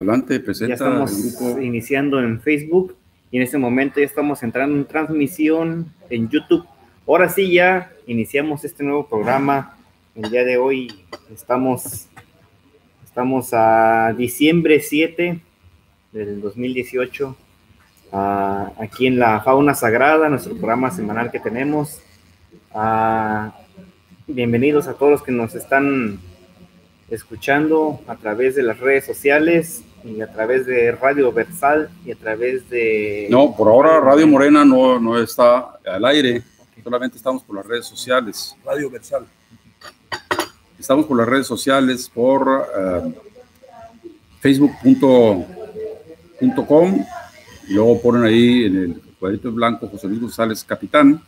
Adelante, presenta ya estamos el grupo. iniciando en Facebook y en este momento ya estamos entrando en transmisión en YouTube. Ahora sí ya iniciamos este nuevo programa. El día de hoy estamos, estamos a diciembre 7 del 2018, ah, aquí en la Fauna Sagrada, nuestro programa semanal que tenemos. Ah, bienvenidos a todos los que nos están escuchando a través de las redes sociales y a través de Radio Versal y a través de... No, por ahora Radio Morena no, no está al aire, solamente estamos por las redes sociales. Radio Versal. Estamos por las redes sociales, por eh, facebook.com y luego ponen ahí en el cuadrito blanco José Luis González Capitán,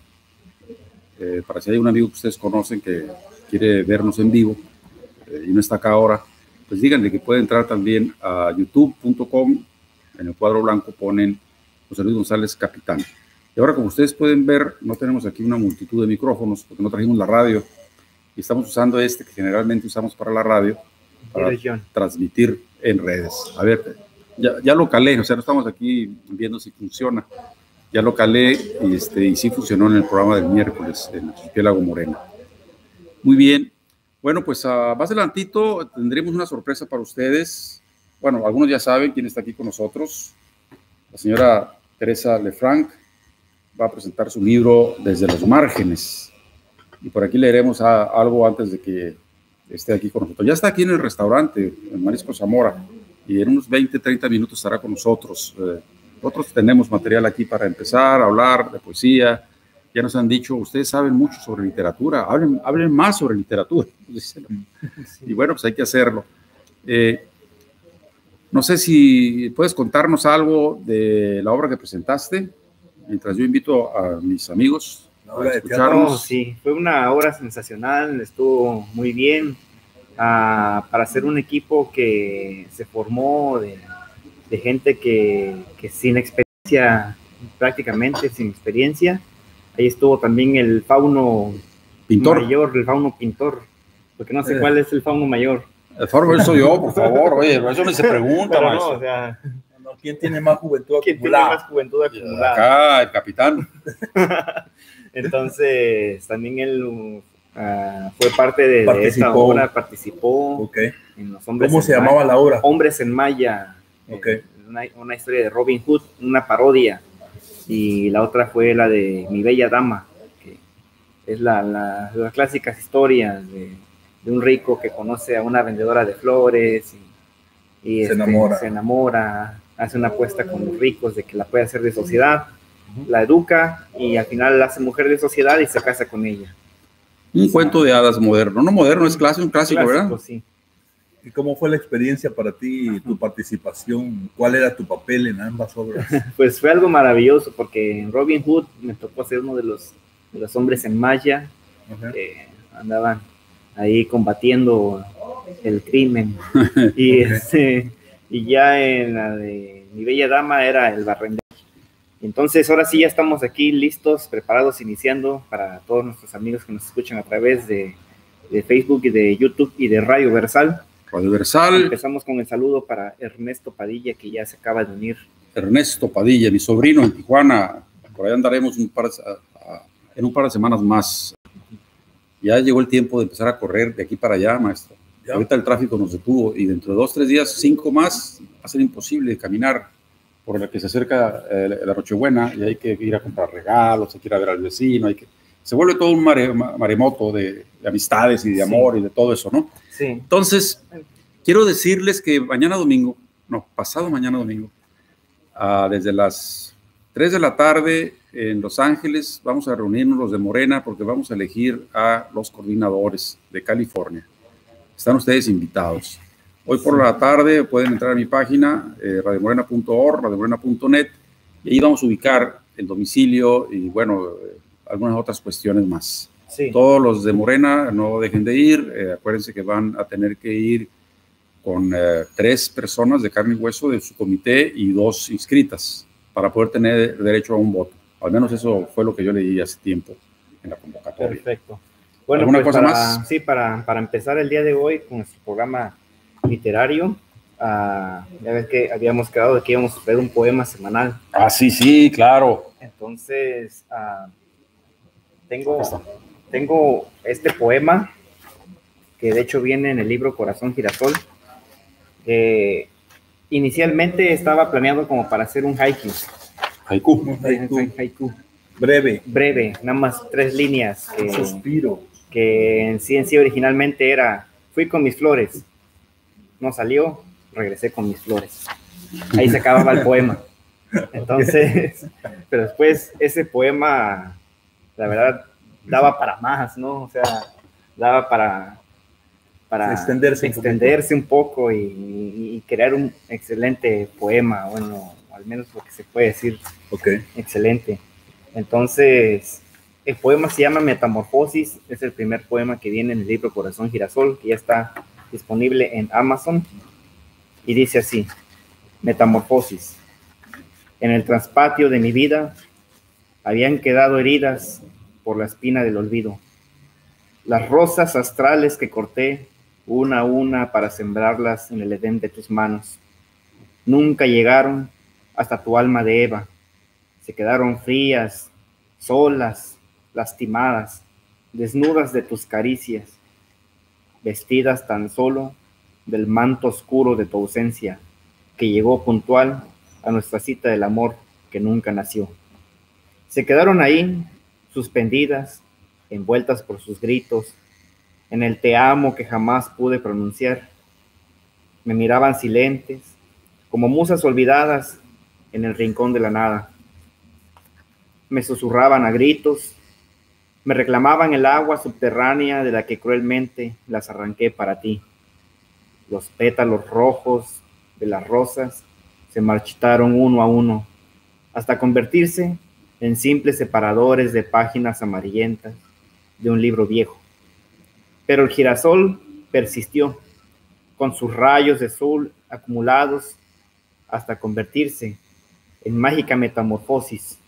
eh, para si hay un amigo que ustedes conocen que quiere vernos en vivo eh, y no está acá ahora, pues díganle que puede entrar también a youtube.com, en el cuadro blanco ponen José Luis González Capitán. Y ahora, como ustedes pueden ver, no tenemos aquí una multitud de micrófonos porque no trajimos la radio y estamos usando este que generalmente usamos para la radio para transmitir en redes. A ver, ya, ya lo calé, o sea, no estamos aquí viendo si funciona. Ya lo calé y, este, y sí funcionó en el programa del miércoles en Archipiélago Moreno. Muy bien, bueno, pues uh, más adelantito tendremos una sorpresa para ustedes. Bueno, algunos ya saben quién está aquí con nosotros. La señora Teresa Lefranc va a presentar su libro Desde los márgenes. Y por aquí leeremos a, algo antes de que esté aquí con nosotros. Ya está aquí en el restaurante, en Marisco Zamora, y en unos 20, 30 minutos estará con nosotros. Eh, nosotros tenemos material aquí para empezar a hablar de poesía, ya nos han dicho, ustedes saben mucho sobre literatura, hablen, hablen más sobre literatura. Y bueno, pues hay que hacerlo. Eh, no sé si puedes contarnos algo de la obra que presentaste, mientras yo invito a mis amigos a escucharnos. sí, fue una obra sensacional, estuvo muy bien. Ah, para ser un equipo que se formó de, de gente que, que sin experiencia, prácticamente sin experiencia, Ahí estuvo también el fauno pintor. mayor, el fauno pintor, porque no sé eh. cuál es el fauno mayor. El fauno soy yo, por favor, oye, eso no se pregunta, no, o sea, ¿Quién tiene más juventud ¿Quién tiene más juventud acumulada? Acá, el capitán. Entonces, también él uh, fue parte de, esta obra, participó okay. en los hombres ¿Cómo se llamaba la obra? Hombres en Maya. Okay. Eh, una, una, historia de Robin Hood, una parodia y la otra fue la de Mi Bella Dama, que es la, la, las clásicas historias de, de, un rico que conoce a una vendedora de flores y, y se, este, enamora. se enamora, hace una apuesta con los ricos de que la puede hacer de sociedad, la educa y al final la hace mujer de sociedad y se casa con ella. Un cuento de hadas moderno, no moderno, es clásico, un clásico, clásico ¿verdad? Sí. ¿Y cómo fue la experiencia para ti, tu participación? ¿Cuál era tu papel en ambas obras? Pues fue algo maravilloso porque en Robin Hood me tocó ser uno de los, de los hombres en malla que andaban ahí combatiendo el crimen. y, este, y ya en la de Mi Bella Dama era el barrendero. Entonces, ahora sí ya estamos aquí listos, preparados, iniciando para todos nuestros amigos que nos escuchan a través de, de Facebook y de YouTube y de Radio Versal. Radio Versal. Empezamos con el saludo para Ernesto Padilla, que ya se acaba de unir. Ernesto Padilla, mi sobrino en Tijuana. Por ahí andaremos un par, en un par de semanas más. Ya llegó el tiempo de empezar a correr de aquí para allá, maestro. ¿Ya? Ahorita el tráfico nos detuvo y dentro de dos, tres días, cinco más, va a ser imposible caminar por la que se acerca eh, la Nochebuena y hay que ir a comprar regalos, hay que ir a ver al vecino, hay que... Se vuelve todo un mare, maremoto de, de, amistades y de amor sí. y de todo eso, ¿no? Sí. Entonces, quiero decirles que mañana domingo, no, pasado mañana domingo, uh, desde las 3 de la tarde en Los Ángeles, vamos a reunirnos los de Morena porque vamos a elegir a los coordinadores de California. Están ustedes invitados. Hoy por la tarde pueden entrar a mi página, eh, radiomorena.org, radiomorena.net, y ahí vamos a ubicar el domicilio y, bueno, eh, algunas otras cuestiones más. Sí. Todos los de Morena no dejen de ir. Eh, acuérdense que van a tener que ir con eh, tres personas de carne y hueso de su comité y dos inscritas para poder tener derecho a un voto. Al menos eso fue lo que yo leí hace tiempo en la convocatoria. Perfecto. Bueno, ¿Alguna pues cosa para, más? Sí, para, para empezar el día de hoy con nuestro programa literario, Ah, ya ves que habíamos quedado de que íbamos a ver un poema semanal. Ah, sí, sí, claro. Entonces, ah, tengo, tengo este poema que de hecho viene en el libro Corazón Girasol. que inicialmente estaba planeado como para hacer un haiku. Haiku. Haiku. haiku. Breve. Breve, nada más tres líneas. Que, Suspiro. que en sí en sí originalmente era, fui con mis flores, no salió, regresé con mis flores. Ahí se acababa el poema. Entonces, pero después ese poema, la verdad, daba para más, ¿no? O sea, daba para, para Extenderse un extenderse un poco, y, y crear un excelente poema, bueno, al menos lo que se puede decir Ok. Excelente. Entonces, el poema se llama Metamorfosis, es el primer poema que viene en el libro Corazón Girasol, que ya está disponible en Amazon, y dice así, Metamorfosis. En el traspatio de mi vida habían quedado heridas por la espina del olvido. Las rosas astrales que corté una a una para sembrarlas en el edén de tus manos, nunca llegaron hasta tu alma de Eva se quedaron frías, solas, lastimadas, desnudas de tus caricias, vestidas tan solo del manto oscuro de tu ausencia, que llegó puntual a nuestra cita del amor que nunca nació. Se quedaron ahí, suspendidas, envueltas por sus gritos, en el te amo que jamás pude pronunciar. Me miraban silentes, como musas olvidadas en el rincón de la nada me susurraban a gritos, me reclamaban el agua subterránea de la que cruelmente las arranqué para ti. Los pétalos rojos de las rosas se marchitaron uno a uno, hasta convertirse en simples separadores de páginas amarillentas de un libro viejo. Pero el girasol persistió, con sus rayos de sol acumulados hasta convertirse en mágica metamorfosis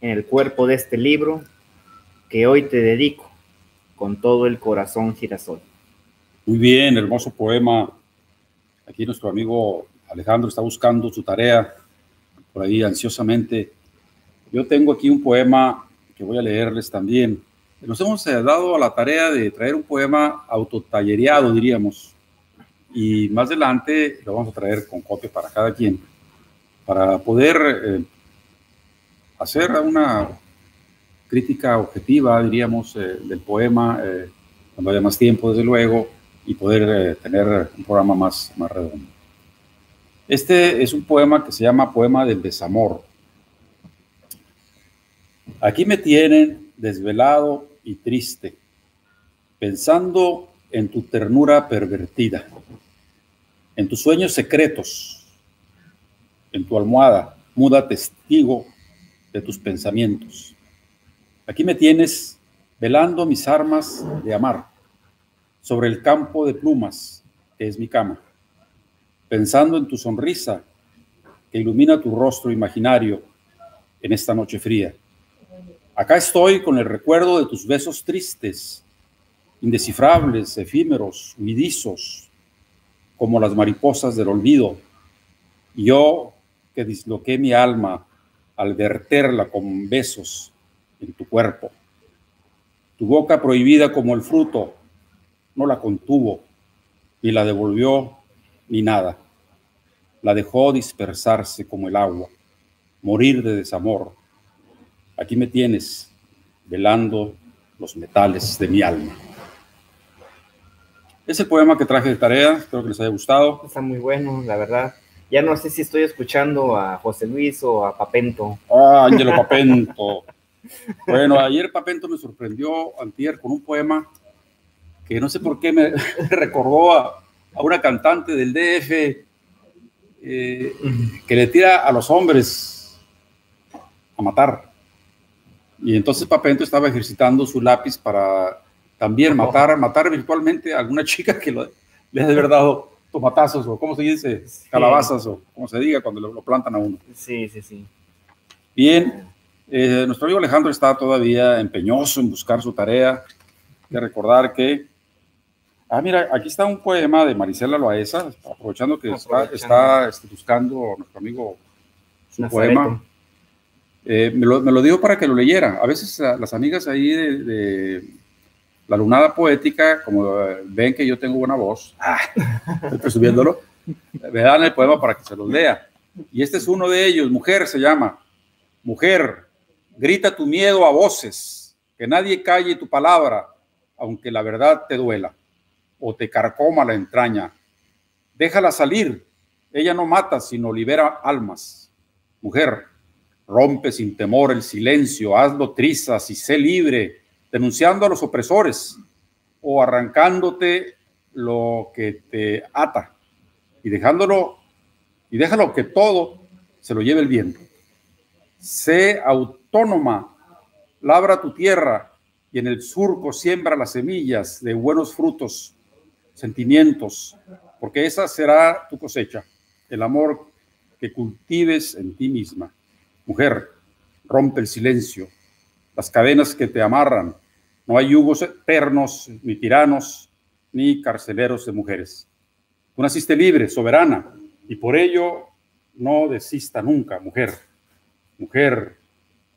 en el cuerpo de este libro que hoy te dedico con todo el corazón girasol. Muy bien, hermoso poema. Aquí nuestro amigo Alejandro está buscando su tarea por ahí ansiosamente. Yo tengo aquí un poema que voy a leerles también. Nos hemos eh, dado a la tarea de traer un poema autotallereado, diríamos, y más adelante lo vamos a traer con copia para cada quien, para poder eh, hacer una crítica objetiva, diríamos, eh, del poema, eh, cuando haya más tiempo, desde luego, y poder eh, tener un programa más, más redondo. Este es un poema que se llama Poema del Desamor. Aquí me tienen desvelado y triste, pensando en tu ternura pervertida, en tus sueños secretos, en tu almohada, muda testigo de tus pensamientos. Aquí me tienes velando mis armas de amar sobre el campo de plumas que es mi cama, pensando en tu sonrisa que ilumina tu rostro imaginario en esta noche fría. Acá estoy con el recuerdo de tus besos tristes, indescifrables, efímeros, huidizos, como las mariposas del olvido. Yo que disloqué mi alma al verterla con besos en tu cuerpo. Tu boca prohibida como el fruto no la contuvo, ni la devolvió, ni nada. La dejó dispersarse como el agua, morir de desamor. Aquí me tienes, velando los metales de mi alma. Ese poema que traje de tarea, espero que les haya gustado. Está muy bueno, la verdad. Ya no sé si estoy escuchando a José Luis o a Papento. Ah, Ángelo Papento. Bueno, ayer Papento me sorprendió antier con un poema que no sé por qué me recordó a, a una cantante del DF eh, que le tira a los hombres a matar. Y entonces Papento estaba ejercitando su lápiz para también matar, matar virtualmente a alguna chica que lo, le ha de haber dado tomatazos o cómo se dice, calabazas o como se diga cuando lo, lo plantan a uno. Sí, sí, sí. Bien, eh, nuestro amigo Alejandro está todavía empeñoso en buscar su tarea. Que recordar que Ah, mira, aquí está un poema de Marisela Loaesa, aprovechando que está, está este, buscando nuestro amigo su poema. Eh, me, lo, me, lo, dio para que lo leyera. A veces las amigas ahí de, la lunada poética, como eh, ven que yo tengo buena voz, ah, presumiéndolo, me dan el poema para que se los lea. Y este es uno de ellos, Mujer se llama. Mujer, grita tu miedo a voces, que nadie calle tu palabra, aunque la verdad te duela o te carcoma la entraña. Déjala salir. Ella no mata, sino libera almas. Mujer, rompe sin temor el silencio, hazlo trizas y sé libre, denunciando a los opresores o arrancándote lo que te ata y dejándolo y déjalo que todo se lo lleve el viento. Sé autónoma, labra tu tierra y en el surco siembra las semillas de buenos frutos sentimientos, porque esa será tu cosecha, el amor que cultives en ti misma. Mujer, rompe el silencio, las cadenas que te amarran. No hay yugos eternos, ni tiranos, ni carceleros de mujeres. Tú naciste libre, soberana, y por ello no desista nunca, mujer. Mujer,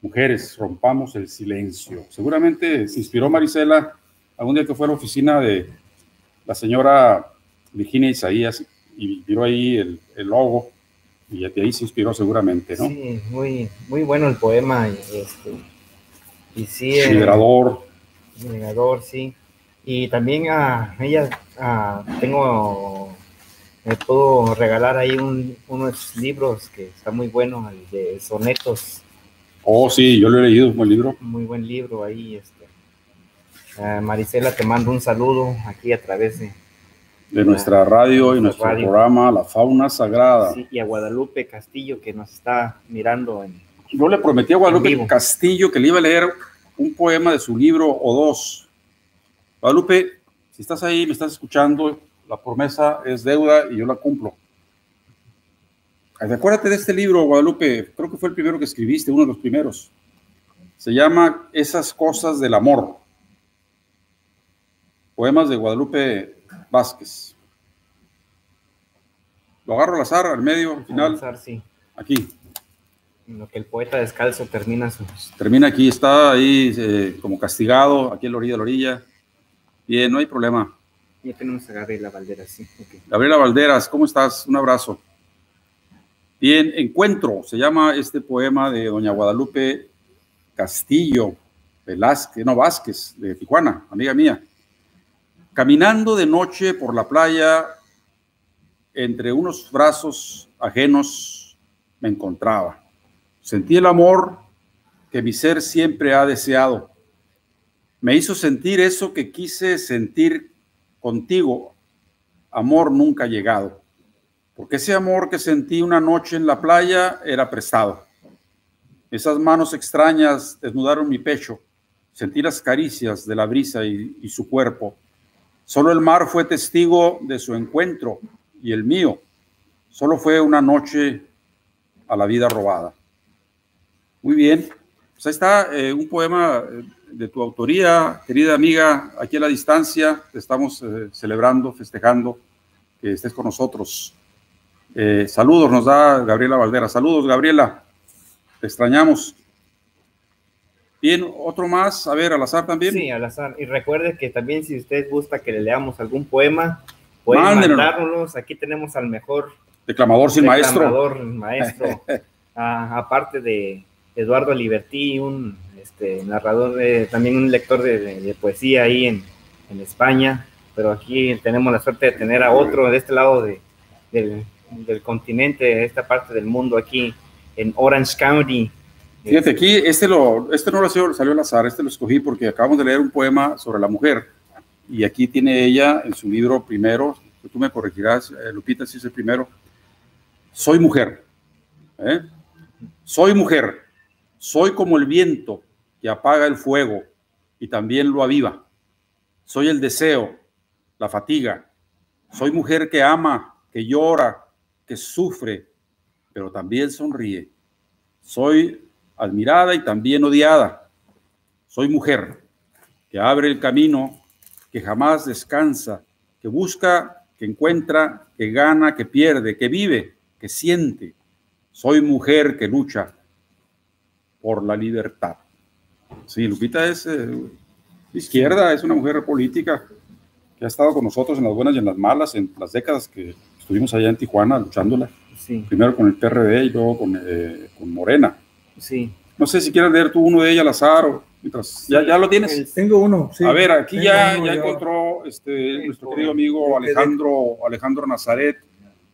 mujeres, rompamos el silencio. Seguramente se inspiró Marisela algún día que fue a la oficina de la señora Virginia Isaías y vio ahí el, logo y de ahí se inspiró seguramente, ¿no? Sí, muy, muy bueno el poema. Y, este, y sí. Liberador. liberador, sí. Y también a ella tengo, me puedo regalar ahí unos libros que está muy bueno, el de sonetos. Oh, sí, yo lo he leído, un buen libro. Muy buen libro ahí, este, eh, Marisela, te mando un saludo aquí a través de, de nuestra radio y nuestro programa La Fauna Sagrada. Sí, y a Guadalupe Castillo que nos está mirando. En, Yo le prometí a Guadalupe Castillo que le iba a leer un poema de su libro o dos. Guadalupe, si estás ahí, me estás escuchando, la promesa es deuda y yo la cumplo. Acuérdate de este libro, Guadalupe, creo que fue el primero que escribiste, uno de los primeros. Se llama Esas cosas del amor. Poemas de Guadalupe Vázquez. Lo agarro al azar, al medio, al final. Al azar, sí. Aquí. En lo que el poeta descalzo termina su... Termina aquí, está ahí eh, como castigado, aquí en la orilla de la orilla. Bien, no hay problema. Ya tenemos a Gabriela Valderas, sí. Gabriela Valderas, ¿cómo estás? Un abrazo. Bien, Encuentro, se llama este poema de doña Guadalupe Castillo Velázquez, no Vázquez, de Tijuana, amiga mía. Caminando de noche por la playa, entre unos brazos ajenos, me encontraba. Sentí el amor que mi ser siempre ha deseado. Me hizo sentir eso que quise sentir contigo, amor nunca llegado. Porque ese amor que sentí una noche en la playa era prestado. Esas manos extrañas desnudaron mi pecho. Sentí las caricias de la brisa y, y su cuerpo Solo el mar fue testigo de su encuentro y el mío. Solo fue una noche a la vida robada. Muy bien. Pues ahí está eh, un poema eh, de tu autoría, querida amiga, aquí a la distancia. estamos eh, celebrando, festejando que estés con nosotros. saludos nos da Gabriela Valdera. Saludos, Gabriela. Te extrañamos. Bien, otro más, a ver, al azar también. Sí, al azar. Y recuerde que también si usted gusta que le leamos algún poema, pueden mandárnoslos. Aquí tenemos al mejor declamador sin declamador, maestro. Ah, aparte de Eduardo Libertí, un este, narrador, también un lector de, poesía ahí en, en, España. Pero aquí tenemos la suerte de tener a otro de este lado de, del, del continente, de esta parte del mundo, aquí en Orange County, Fíjate, aquí este, lo, este no lo salió, salió al azar, este lo escogí porque acabamos de leer un poema sobre la mujer. Y aquí tiene ella en su libro primero, tú me corregirás, eh, Lupita, si es el primero, soy mujer, ¿eh? soy mujer, soy como el viento que apaga el fuego y también lo aviva, soy el deseo, la fatiga, soy mujer que ama, que llora, que sufre, pero también sonríe, soy admirada y también odiada. Soy mujer que abre el camino, que jamás descansa, que busca, que encuentra, que gana, que pierde, que vive, que siente. Soy mujer que lucha por la libertad. Sí, Lupita es eh, izquierda, es una mujer política que ha estado con nosotros en las buenas y en las malas, en las décadas que estuvimos allá en Tijuana luchándola. Sí, Primero con el PRD y luego con, eh, con Morena. Sí. No sé si quieres leer tú uno de ella al azar o mientras. ¿Ya, ya lo tienes? El- Tengo uno, sí. A ver, aquí ya, uno, ya yo. encontró este, nuestro querido amigo Alejandro, Alejandro Nazaret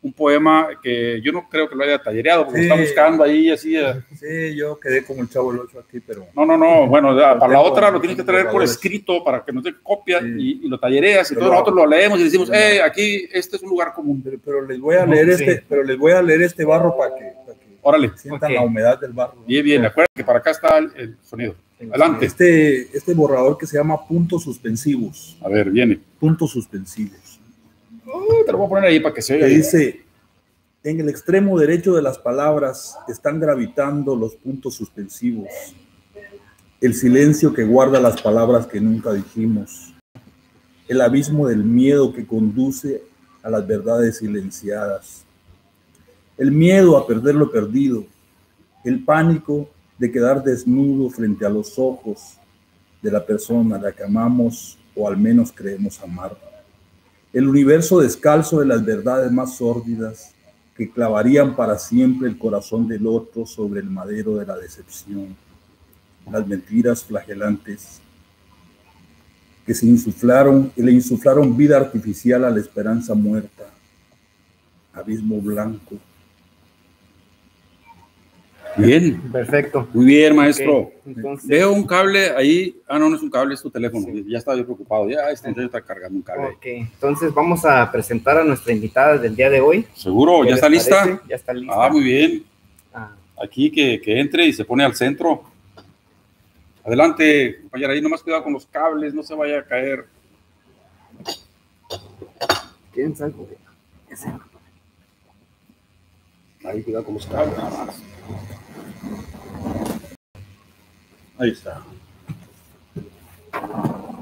un poema que yo no creo que lo haya tallereado, porque Sí. está buscando ahí así. eh, Sí, yo quedé como el chavo del 8 aquí, pero No, no, no, bueno, ya, para la otra lo tienes que traer por escrito para que nos dé copia Sí. y, y lo tallereas y Pero todos nosotros lo leemos y decimos, eh, aquí este es un lugar común. pero, pero les voy a No, leer sí. este, pero les voy a leer este barro para que Órale, sientan la humedad del barro. ¿no? bien, bien, acuérdate que para acá está el, el sonido. Adelante. Este, este borrador que se llama puntos suspensivos. A ver, viene. Puntos suspensivos. Uh, te lo voy a poner ahí para que se Que oiga. bien. dice, en el extremo derecho de las palabras están gravitando los puntos suspensivos. El silencio que guarda las palabras que nunca dijimos. El abismo del miedo que conduce a las verdades silenciadas. El miedo a perder lo perdido. El pánico de quedar desnudo frente a los ojos de la persona a la que amamos o al menos creemos amar el universo descalzo de las verdades más sórdidas que clavarían para siempre el corazón del otro sobre el madero de la decepción, las mentiras flagelantes que se insuflaron y le insuflaron vida artificial a la esperanza muerta, abismo blanco. Bien, Perfecto. muy bien, maestro. Entonces, Veo un cable ahí. Ah, no, no es un cable, es tu teléfono. Ya estaba yo preocupado. Ya, este muchacho está cargando un cable. ok, entonces vamos a presentar a nuestra invitada del día de hoy. ¿Seguro? ¿Qué ¿Ya está lista? parece? Ya está lista. Ah, muy bien. Ah, Aquí que, que entre y se pone al centro. Adelante, compañera. Ahí nomás cuidado con los cables, no se vaya a caer. ¿Quién sabe? Ahí cuidado nada más. Ahí está.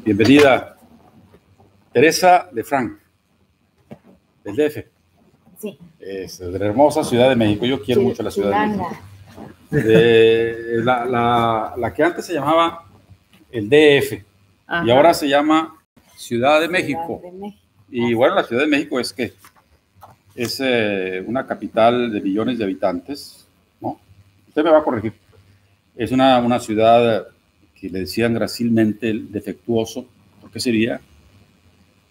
Bienvenida. Teresa de Frank, del DF. Sí, Es de la hermosa Ciudad de México. Yo quiero mucho la Ciudad de México. De la, la- la que antes se llamaba el DF Ajá. y ahora se llama Ciudad de México. Ciudad de México. Y bueno, la Ciudad de México es que es eh, una capital de millones de habitantes, ¿no? Usted me va a corregir. Es una, una ciudad que le decían gracilmente el defectuoso. ¿Por qué sería?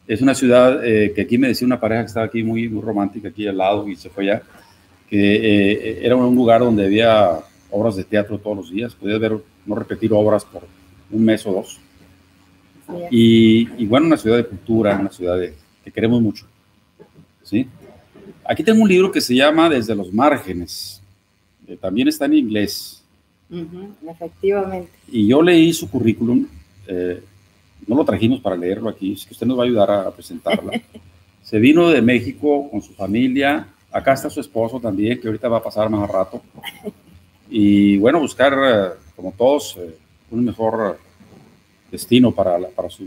Es una ciudad eh, que aquí me decía una pareja que estaba aquí muy, muy romántica, aquí al lado y se fue allá, que eh, era un lugar donde había obras de teatro todos los días. Podías ver, no repetir obras por un mes o dos. Y, y bueno, una ciudad de cultura, una ciudad de- que queremos mucho. ¿sí? Aquí tengo un libro que se llama Desde los márgenes. Eh, también está en inglés. ujú, efectivamente. Y yo leí su currículum. eh, no lo trajimos para leerlo aquí, es que usted nos va a ayudar a, a presentarla. Se vino de México con su familia. Acá está su esposo también, que ahorita va a pasar más rato. Y bueno, buscar, eh, como todos, eh, un mejor destino para, la- para su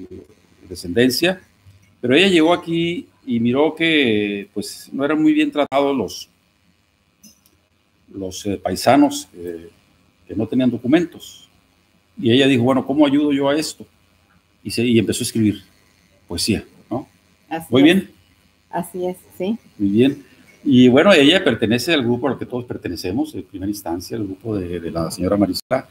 descendencia. Pero ella llegó aquí y miró que pues no eran muy bien tratados los, los eh, paisanos eh, que no tenían documentos. Y ella dijo, bueno, ¿cómo ayudo yo a esto? Y, se, y empezó a escribir poesía, ¿no? Así Muy es, bien, Así es, sí. muy bien. Y bueno, ella pertenece al grupo al que todos pertenecemos, en primera instancia, el grupo de, de la señora Marisela,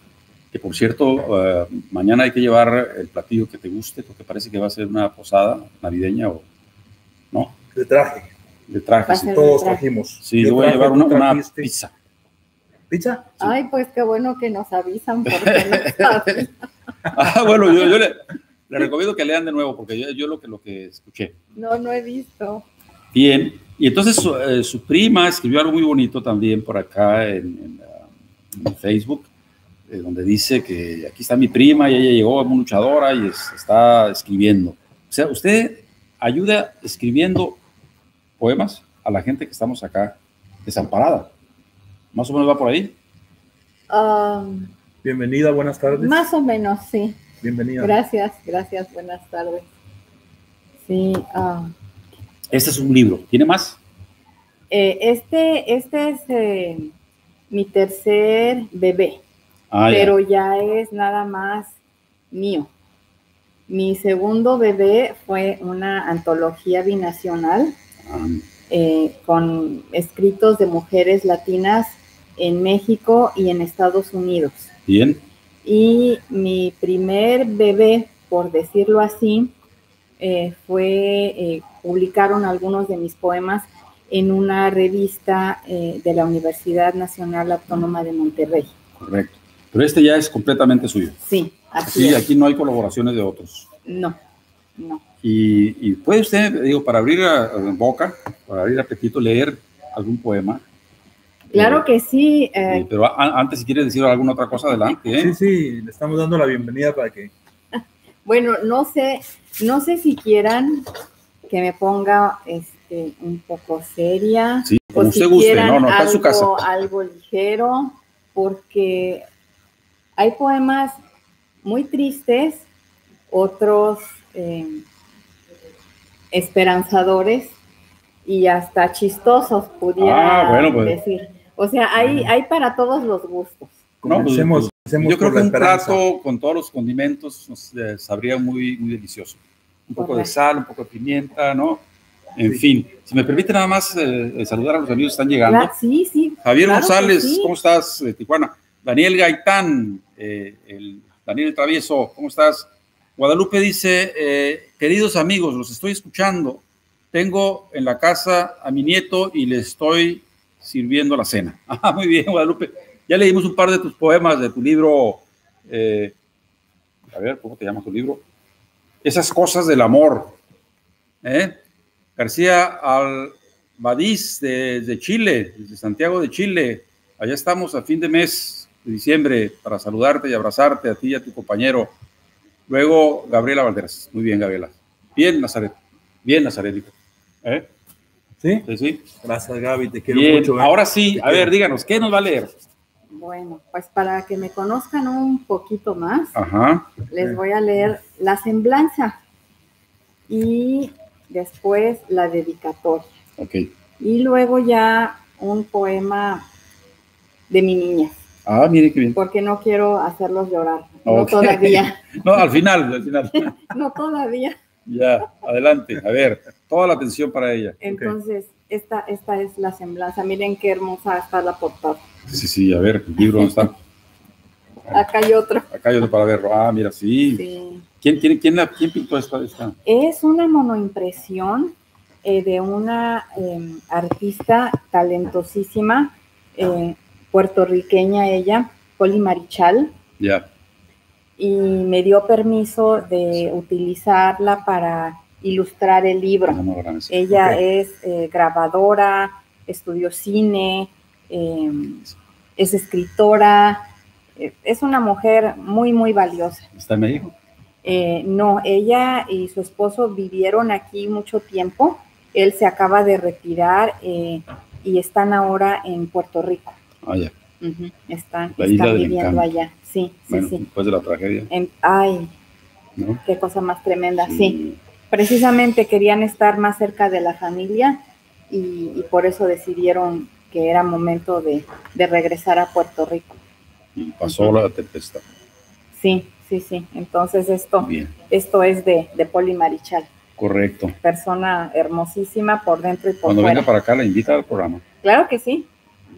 que por cierto, eh, mañana hay que llevar el platillo que te guste, porque parece que va a ser una posada navideña o. De traje, De traje. Sí. todos traje. trajimos. Sí, ¿Qué yo voy a llevar una, pizza. ¿Pizza? Ay, pues qué bueno que nos avisan porque no. Ah, bueno, yo, yo le, le recomiendo que lean de nuevo, porque yo, yo lo, que, lo que escuché. No, no he visto. Bien, y entonces su, eh, su prima escribió algo muy bonito también por acá en, en, ah, en Facebook, eh, donde dice que aquí está mi prima y ella llegó muy luchadora y es- está escribiendo. O sea, usted ayuda escribiendo poemas a la gente que estamos acá desamparada. Más o menos va por ahí. Um, Bienvenida, buenas tardes. más o menos, sí. Bienvenida. Gracias, gracias, buenas tardes. Sí, ah, Este es un libro. ¿Tiene más? Eh, este, este es eh, mi tercer bebé, Ah, pero ya es nada más mío. Mi segundo bebé fue una antología binacional Ah, eh, con escritos de mujeres latinas en México y en Estados Unidos. bien. Y mi primer bebé, por decirlo así, eh, fue, eh, publicaron algunos de mis poemas en una revista eh, de la Universidad Nacional Autónoma de Monterrey. Correcto. Pero este ya es completamente suyo. Sí, así es. aquí no hay colaboraciones de otros. No, no. Y, y puede usted, digo, para abrir a, a boca, para abrir apetito, leer algún poema. Claro Eh, que sí. eh, eh, pero a- antes, si quiere decir alguna otra cosa, adelante. ¿eh? Sí, sí, le estamos dando la bienvenida para que. bueno, no sé, no sé si quieran que me ponga este, un poco seria. Sí, o como si usted guste. quieran No, no, está en su algo, casa. algo ligero, porque hay poemas muy tristes, otros eh, esperanzadores y hasta chistosos, pudiera Ah, bueno, pues. decir. O sea, hay, hay para todos los gustos. No, pues, Comencemos, pues, comencemos Yo creo que un plato con todos los condimentos nos, eh, sabría muy, muy delicioso. Un poco de sal, un poco de pimienta, ¿no? En Sí. fin, si me permite nada más eh, eh, saludar a los amigos que están llegando. Sí, sí. Javier claro González, sí. ¿cómo estás? De Tijuana. Daniel Gaitán, eh, el Daniel el Travieso, ¿cómo estás? Guadalupe dice, eh, queridos amigos, los estoy escuchando. Tengo en la casa a mi nieto y le estoy sirviendo la cena. Ah, muy bien, Guadalupe. Ya leímos un par de tus poemas de tu libro. eh, a ver, ¿cómo te llama tu libro? Esas cosas del amor. ¿eh? García Albadiz de, de Chile, de Santiago de Chile. Allá estamos a fin de mes de diciembre para saludarte y abrazarte a ti y a tu compañero. Luego, Gabriela Valderas. Muy bien, Gabriela. Bien, Nazaret. Bien, Nazaret. dijo. ¿Eh? ¿Sí? Sí, sí. Gracias, Gaby, te quiero Bien. mucho. ¿eh? Ahora sí, Te a ver, díganos, ¿qué nos va a leer? Bueno, pues para que me conozcan un poquito más, Ajá. les voy a leer la semblanza y después la dedicatoria. Ok. Y luego ya un poema de mi niña, Ah, mire qué bien. porque no quiero hacerlos llorar. No todavía, No, al final, al final. no todavía. Ya, adelante. A ver, toda la atención para ella. Entonces, esta, esta es la semblanza. Miren qué hermosa está la portada. Sí, sí, a ver, el libro dónde está. Acá hay otro. Acá hay otro para verlo. Ah, mira, sí. Sí. ¿Quién, quién, quién, la- quién pintó esta? esta? Es una monoimpresión eh, de una eh, artista talentosísima, eh, puertorriqueña ella, Poli Marichal, Ya. Y me dio permiso de utilizarla para ilustrar el libro. No, no, gracias. Ella es eh, grabadora, estudió cine, eh, es escritora, eh, es una mujer muy, muy valiosa. ¿Está en México? Eh, no, ella y su esposo vivieron aquí mucho tiempo. Él se acaba de retirar y están ahora en Puerto Rico. Ah, ya. Están, La viviendo allá. Sí, sí, Bueno, sí. después de la tragedia, En- ay, ¿no? qué cosa más tremenda. Sí, precisamente querían estar más cerca de la familia y, y por eso decidieron que era momento de, de regresar a Puerto Rico. Y pasó la tempestad. Sí, sí, sí. Entonces esto, Bien, esto es de, de Poli Marichal. correcto. persona hermosísima por dentro y por Cuando fuera. venga para acá, la invita al programa. Claro que sí.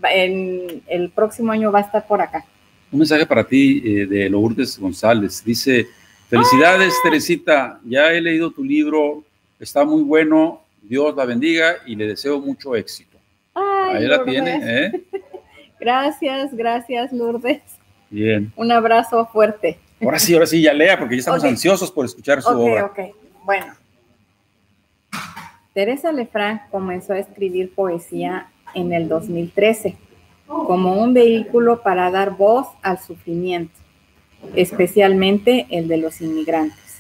En el próximo año va a estar por acá. Un mensaje para ti eh, de Lourdes González. Dice, felicidades, Teresita. Ya he leído tu libro. Está muy bueno. Dios la bendiga y le deseo mucho éxito. Ay, Ahí la tiene, ¿eh? Gracias, gracias, Lourdes. Bien. Un abrazo fuerte. Ahora sí, ahora sí, ya lea, porque ya estamos ansiosos por escuchar su obra. ok. Bueno. Teresa Lefranc comenzó a escribir poesía en el 2013 como un vehículo para dar voz al sufrimiento, especialmente el de los inmigrantes.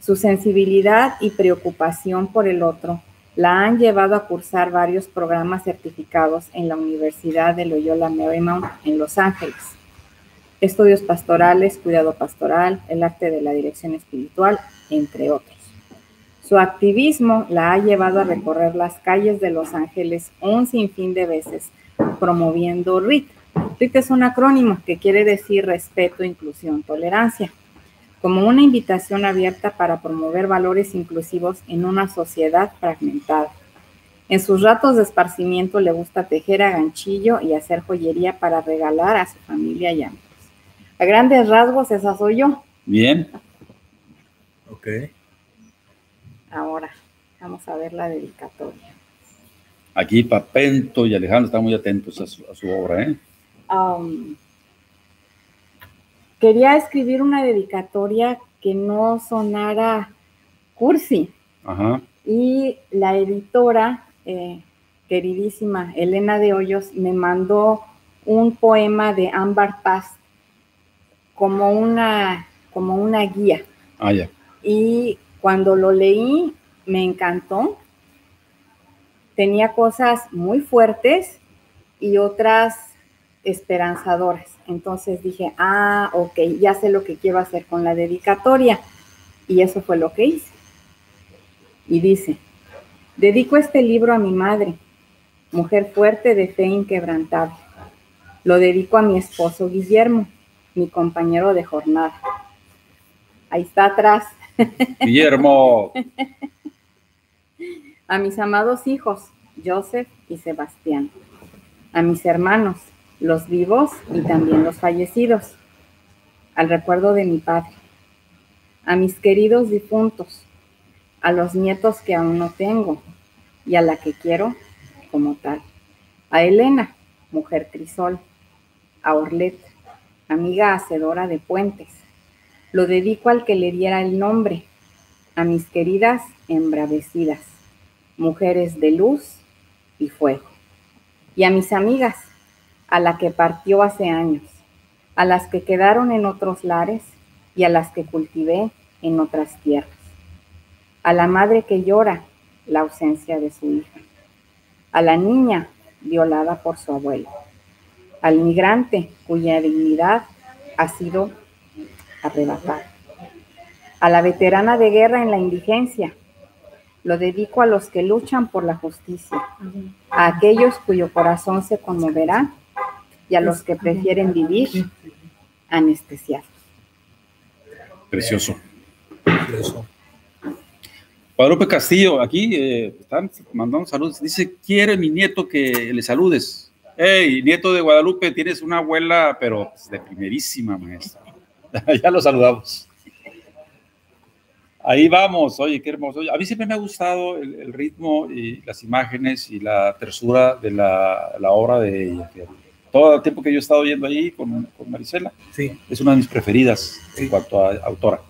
Su sensibilidad y preocupación por el otro la han llevado a cursar varios programas certificados en la Universidad de Loyola Marymount en Los Ángeles. Estudios pastorales, cuidado pastoral, el arte de la dirección espiritual, entre otros. Su activismo la ha llevado a recorrer las calles de Los Ángeles un sinfín de veces, promoviendo RIT. RIT es un acrónimo que quiere decir respeto, inclusión, tolerancia, como una invitación abierta para promover valores inclusivos en una sociedad fragmentada. En sus ratos de esparcimiento le gusta tejer a ganchillo y hacer joyería para regalar a su familia y amigos. A grandes rasgos, esa soy yo. Bien. Ok. Ahora, vamos a ver la dedicatoria. Aquí Papento y Alejandro están muy atentos a su, a su obra, ¿eh? Um, quería escribir una dedicatoria que no sonara cursi. Ajá. Y la editora, eh, queridísima Elena de Hoyos, me mandó un poema de Ámbar Paz como una, como una guía. Ah, ya. Y cuando lo leí, me encantó. Tenía cosas muy fuertes y otras esperanzadoras. Entonces dije, ah, ok, ya sé lo que quiero hacer con la dedicatoria. Y eso fue lo que hice. Y dice, dedico este libro a mi madre, mujer fuerte de fe inquebrantable. Lo dedico a mi esposo Guillermo, mi compañero de jornada. Ahí está atrás. Guillermo. A mis amados hijos, Joseph y Sebastián. A mis hermanos, los vivos y también los fallecidos. Al recuerdo de mi padre. A mis queridos difuntos. A los nietos que aún no tengo. Y a la que quiero como tal. A Elena, mujer crisol. A Orlet, amiga hacedora de puentes. Lo dedico al que le diera el nombre, a mis queridas embravecidas, mujeres de luz y fuego. Y a mis amigas, a la que partió hace años, a las que quedaron en otros lares y a las que cultivé en otras tierras. A la madre que llora la ausencia de su hija. A la niña violada por su abuelo. Al migrante cuya dignidad ha sido arrebatada. A la veterana de guerra en la indigencia. Lo dedico a los que luchan por la justicia, a aquellos cuyo corazón se conmoverá y a los que prefieren vivir anestesiados. Precioso. Eso. Guadalupe Castillo, aquí eh, están mandando saludos. Dice, quiere mi nieto que le saludes. Hey, nieto de Guadalupe, tienes una abuela, pero pues, de primerísima maestra. ya lo saludamos. Ahí vamos, oye, qué hermoso. A mí siempre me ha gustado el, el ritmo y las imágenes y la tersura de la, la obra de ella. Todo el tiempo que yo he estado yendo ahí con, con Marisela, Sí. es una de mis preferidas en Sí. cuanto a autora.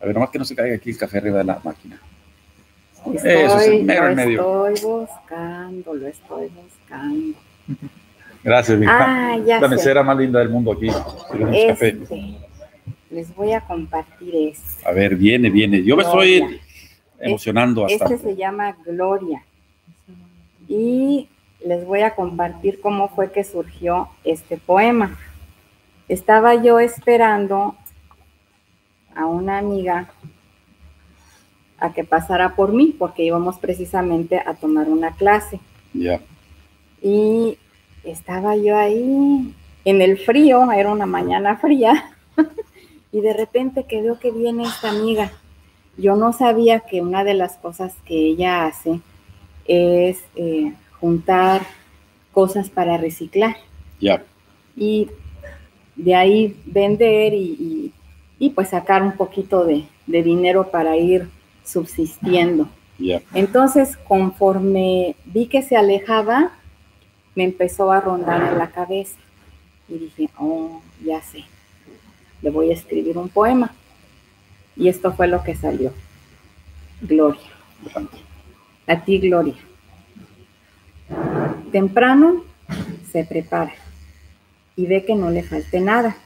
A ver, nomás que no se caiga aquí el café arriba de la máquina. Estoy, Eso es el mero lo en medio. estoy buscando, lo estoy buscando. Gracias, mi hija. Ah, ya La sé. mesera más linda del mundo aquí. sirviéndonos café. Este, les voy a compartir este. A ver, viene, viene. Yo me estoy emocionando Este bastante. se llama Gloria. Y les voy a compartir cómo fue que surgió este poema. Estaba yo esperando a una amiga a que pasara por mí, porque íbamos precisamente a tomar una clase. Ya. Y estaba yo ahí en el frío, era una mañana fría, y de repente que veo que viene esta amiga. Yo no sabía que una de las cosas que ella hace es eh, juntar cosas para reciclar Ya. y de ahí vender y, y- y, pues sacar un poquito de, de dinero para ir subsistiendo. Entonces, conforme vi que se alejaba, me empezó a rondar en la cabeza. Y dije, oh, ya sé, le voy a escribir un poema. Y esto fue lo que salió. Gloria. A ti, Gloria. Temprano se prepara y ve que no le falte nada.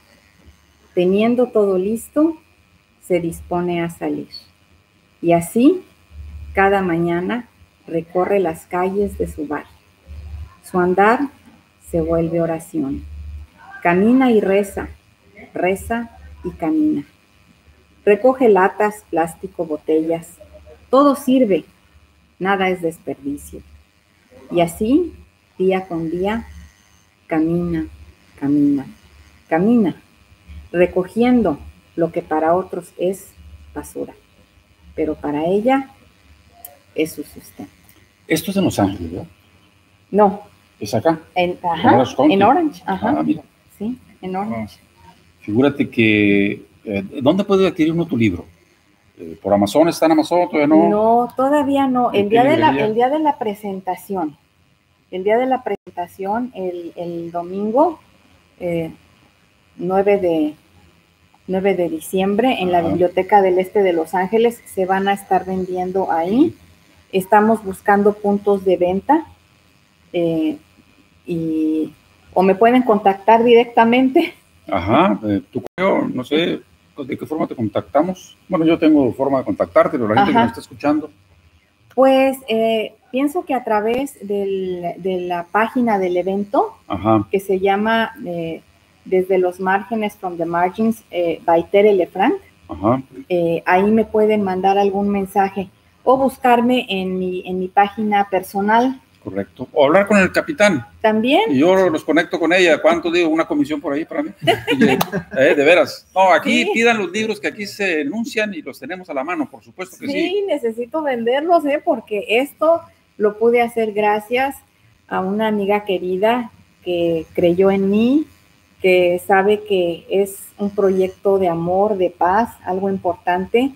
Teniendo todo listo, se dispone a salir. Y así, cada mañana recorre las calles de su barrio. Su andar se vuelve oración. Camina y reza, reza y camina. Recoge latas, plástico, botellas, Todo sirve, nada es desperdicio. Y así, día con día, camina, camina, camina, recogiendo lo que para otros es basura, pero para ella es su sustento. Esto es en Los Ángeles, ¿verdad? No, Es acá. en, ajá, Orange County. en Orange, ajá, Ah, mira. sí, en Orange. Figúrate que. eh, ¿Dónde puede adquirir uno tu libro? Eh, ¿Por Amazon está en Amazon? ¿Todavía no? No, todavía no. ¿En El día, de la, el día de la presentación, el día de la presentación, el, el domingo eh, 9, de, 9 de diciembre, en la. Biblioteca del Este de Los Ángeles, se van a estar vendiendo ahí. Estamos buscando puntos de venta eh, y o me pueden contactar directamente. Ajá. eh, tu correo, no sé. ¿De qué forma te contactamos? Bueno, yo tengo forma de contactarte, pero la gente que Ajá. me está escuchando. Pues eh, pienso que a través del- de la página del evento, Ajá. que se llama eh, Desde los márgenes, from the margins, eh, by Tere Lefranc. Eh, ahí me pueden mandar algún mensaje o buscarme en mi, en mi página personal Correcto. O hablar con el capitán. también. Y yo los conecto con ella. ¿Cuánto digo? Una comisión por ahí para mí. Eh, eh, de veras. No, aquí Sí. pidan los libros que aquí se enuncian y los tenemos a la mano, por supuesto que Sí, sí. necesito venderlos, ¿eh? porque esto lo pude hacer gracias a una amiga querida que creyó en mí, que sabe que es un proyecto de amor, de paz, algo importante,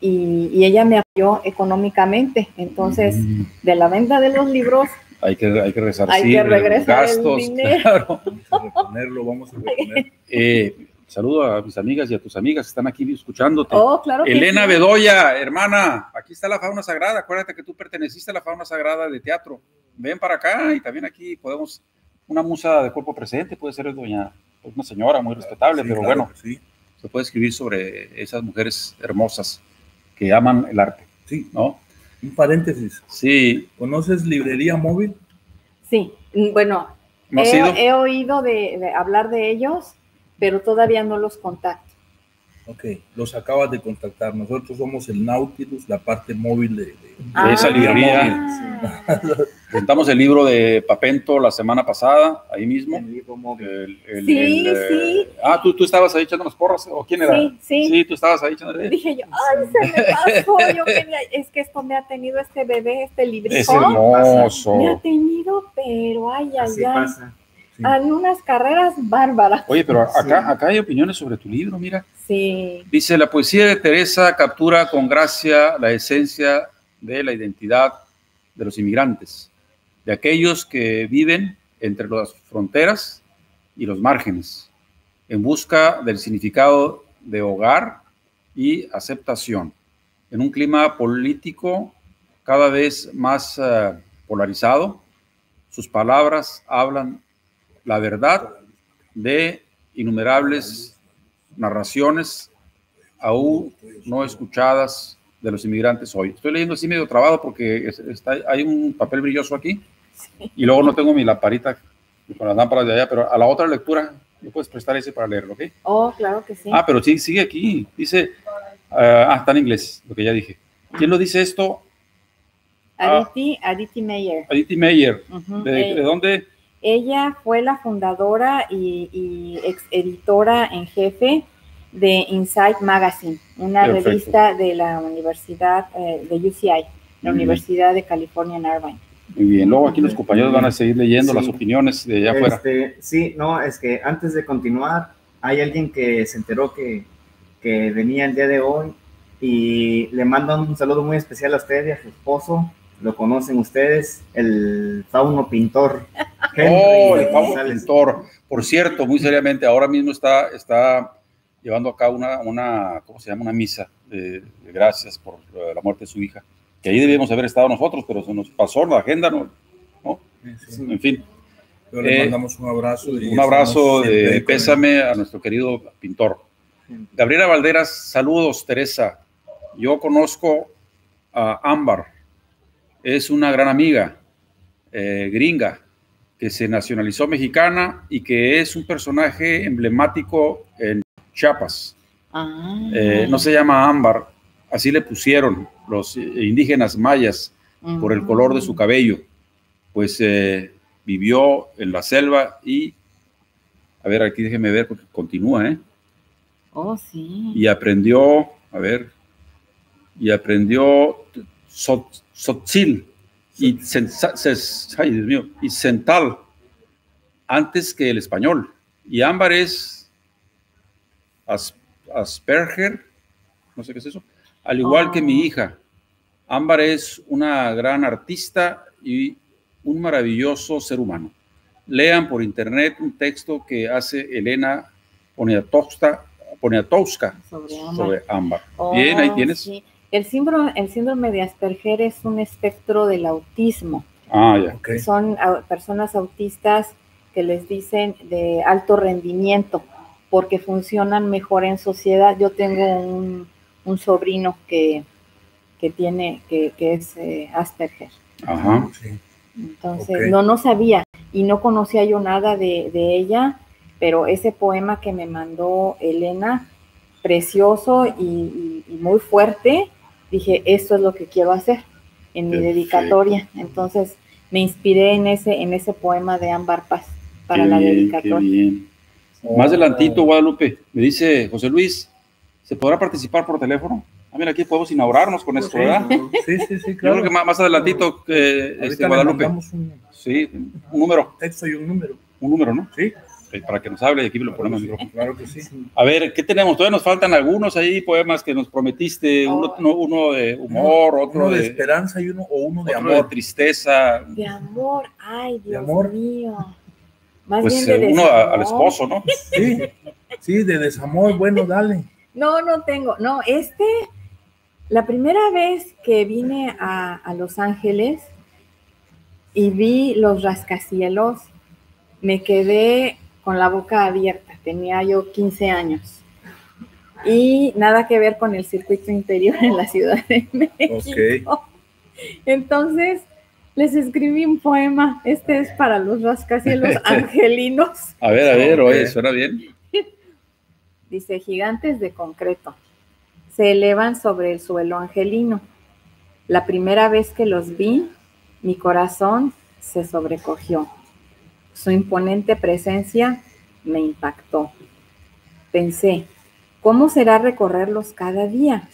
y, y ella me apoyó económicamente. Entonces, Mm, de la venta de los libros, hay que, hay que regresar Hay sí, que regresar el gastos. dinero. claro. Vamos a reponerlo, vamos a reponer. Eh, saludo a mis amigas y a tus amigas que están aquí escuchándote. oh, claro Elena sí. Bedoya, hermana, aquí está la fauna sagrada. Acuérdate que tú perteneciste a la fauna sagrada de teatro. Ven para acá y también aquí podemos, una musa de cuerpo presente, puede ser doña, pues, una señora muy respetable, Sí, pero claro bueno, Sí, se puede escribir sobre esas mujeres hermosas que aman el arte, sí. ¿no? Un paréntesis. Sí, ¿Conoces librería móvil? Sí, mm, bueno, ¿no has he, oído de, de hablar de ellos, pero todavía no los contacto. Ok, los acabas de contactar. Nosotros somos el Nautilus, la parte móvil de, de- De esa librería. Ah, Presentamos el libro de Papento la semana pasada, ahí mismo. El libro móvil. El- el- Sí, el, eh, sí. Ah, ¿tú, tú estabas ahí echando las porras, ¿o quién era? Sí, sí. Sí, tú estabas ahí echando. Dije yo, ay, se me pasó. Yo quería, es que esto me ha tenido este bebé, este librito. Es hermoso. Me ha tenido, pero ay, ay, Así ay. pasa. Sí. Algunas carreras bárbaras. Oye, pero acá, Sí. acá hay opiniones sobre tu libro, mira. Sí, Dice, la poesía de Teresa captura con gracia la esencia de la identidad de los inmigrantes, de aquellos que viven entre las fronteras y los márgenes, en busca del significado de hogar y aceptación, en un clima político cada vez más eh, polarizado. Sus palabras hablan la verdad de innumerables narraciones aún no escuchadas de los inmigrantes hoy. Estoy leyendo así medio trabado porque es- está, hay un papel brilloso aquí y luego no tengo mi lamparita con las lámparas de allá, pero a la otra lectura me puedes prestar ese para leerlo, ¿ok? oh, claro que sí. Ah, pero sí, sigue aquí. Dice, ah, ah, está en inglés, lo que ya dije. ¿Quién lo dice esto? Aditi, Aditi Meyer. Aditi Meyer. ¿De, Eh, de dónde? Ella fue la fundadora y, y ex editora en jefe de Insight Magazine, una Perfecto. revista de la Universidad eh, de UCI, la. Universidad de California en Irvine. Muy bien. Luego aquí los compañeros van a seguir leyendo Sí. las opiniones de allá afuera. Este, sí, no, es que antes de continuar, hay alguien que se enteró que, que venía el día de hoy y le mandan un saludo muy especial a usted y a su esposo. Lo conocen ustedes, el fauno pintor. Oh, el González. Pintor. Por cierto, muy seriamente, ahora mismo está, está llevando acá una, una, ¿cómo se llama? Una misa de, de gracias por la muerte de su hija. Que ahí debíamos haber estado nosotros, pero se nos pasó la agenda, ¿no? ¿no? Sí. En fin, Yo le Eh, mandamos un abrazo. y un abrazo de pésame a nuestro querido pintor. Gabriela Valderas, saludos, Teresa. Yo conozco a Ámbar. Es una gran amiga eh, gringa que se nacionalizó mexicana y que es un personaje emblemático en Chiapas. Ah. Eh, no se llama Ámbar, así le pusieron los indígenas mayas por el color de su cabello. Pues eh, vivió en la selva y, a ver, aquí déjeme ver porque continúa, ¿eh? Oh, sí. Y aprendió, a ver, y aprendió Sotzil y, ay, Dios mío, y Cental antes que el español. Y Ámbar es Asperger, no sé qué es eso, al igual que mi oh. hija. Ámbar es una gran artista y un maravilloso ser humano. Lean por internet un texto que hace Elena Poniatowska, sobre ámbar. Bien, ahí oh, tienes. El, síndrome, el síndrome de Asperger es un espectro del autismo. Ah, ya. Son personas autistas que les dicen de alto rendimiento porque funcionan mejor en sociedad. Yo tengo un, un sobrino que, que tiene, que, que es eh, Asperger. Ajá. Entonces, no, no sabía y no conocía yo nada de, de, ella, pero ese poema que me mandó Elena, precioso y, muy fuerte, dije, esto es lo que quiero hacer en mi dedicatoria. Entonces, me inspiré en ese, en ese poema de Ámbar Paz para la dedicatoria. Más adelantito, Guadalupe, me dice José Luis, ¿se podrá participar por teléfono? Ah, mira, aquí podemos inaugurarnos con esto, ¿verdad? Sí, sí, sí, claro. Yo creo que más, adelantito, eh, este, Guadalupe. Un, sí, un número. Texto y un número. Un número, ¿no? Sí. para que nos hable y aquí lo ponemos en micrófono. Claro que sí. A ver, ¿qué tenemos? Todavía nos faltan algunos ahí poemas que nos prometiste, uno, uno, de humor, otro uno de, esperanza y uno o uno de amor. de tristeza. De amor, ay, Dios amor. mío. Más pues bien de uno al esposo, ¿no? Sí, sí, de desamor, bueno, dale. No, no tengo, no, este la primera vez que vine a, Los Ángeles y vi los rascacielos, me quedé con la boca abierta. Tenía yo 15 años. Y nada que ver con el circuito interior en la Ciudad de México. Entonces, les escribí un poema. Este es para los rascacielos angelinos. A ver, a ver, oye, suena bien. Dice, gigantes de concreto se elevan sobre el suelo angelino. La primera vez que los vi, mi corazón se sobrecogió. Su imponente presencia me impactó. Pensé, ¿cómo será recorrerlos cada día?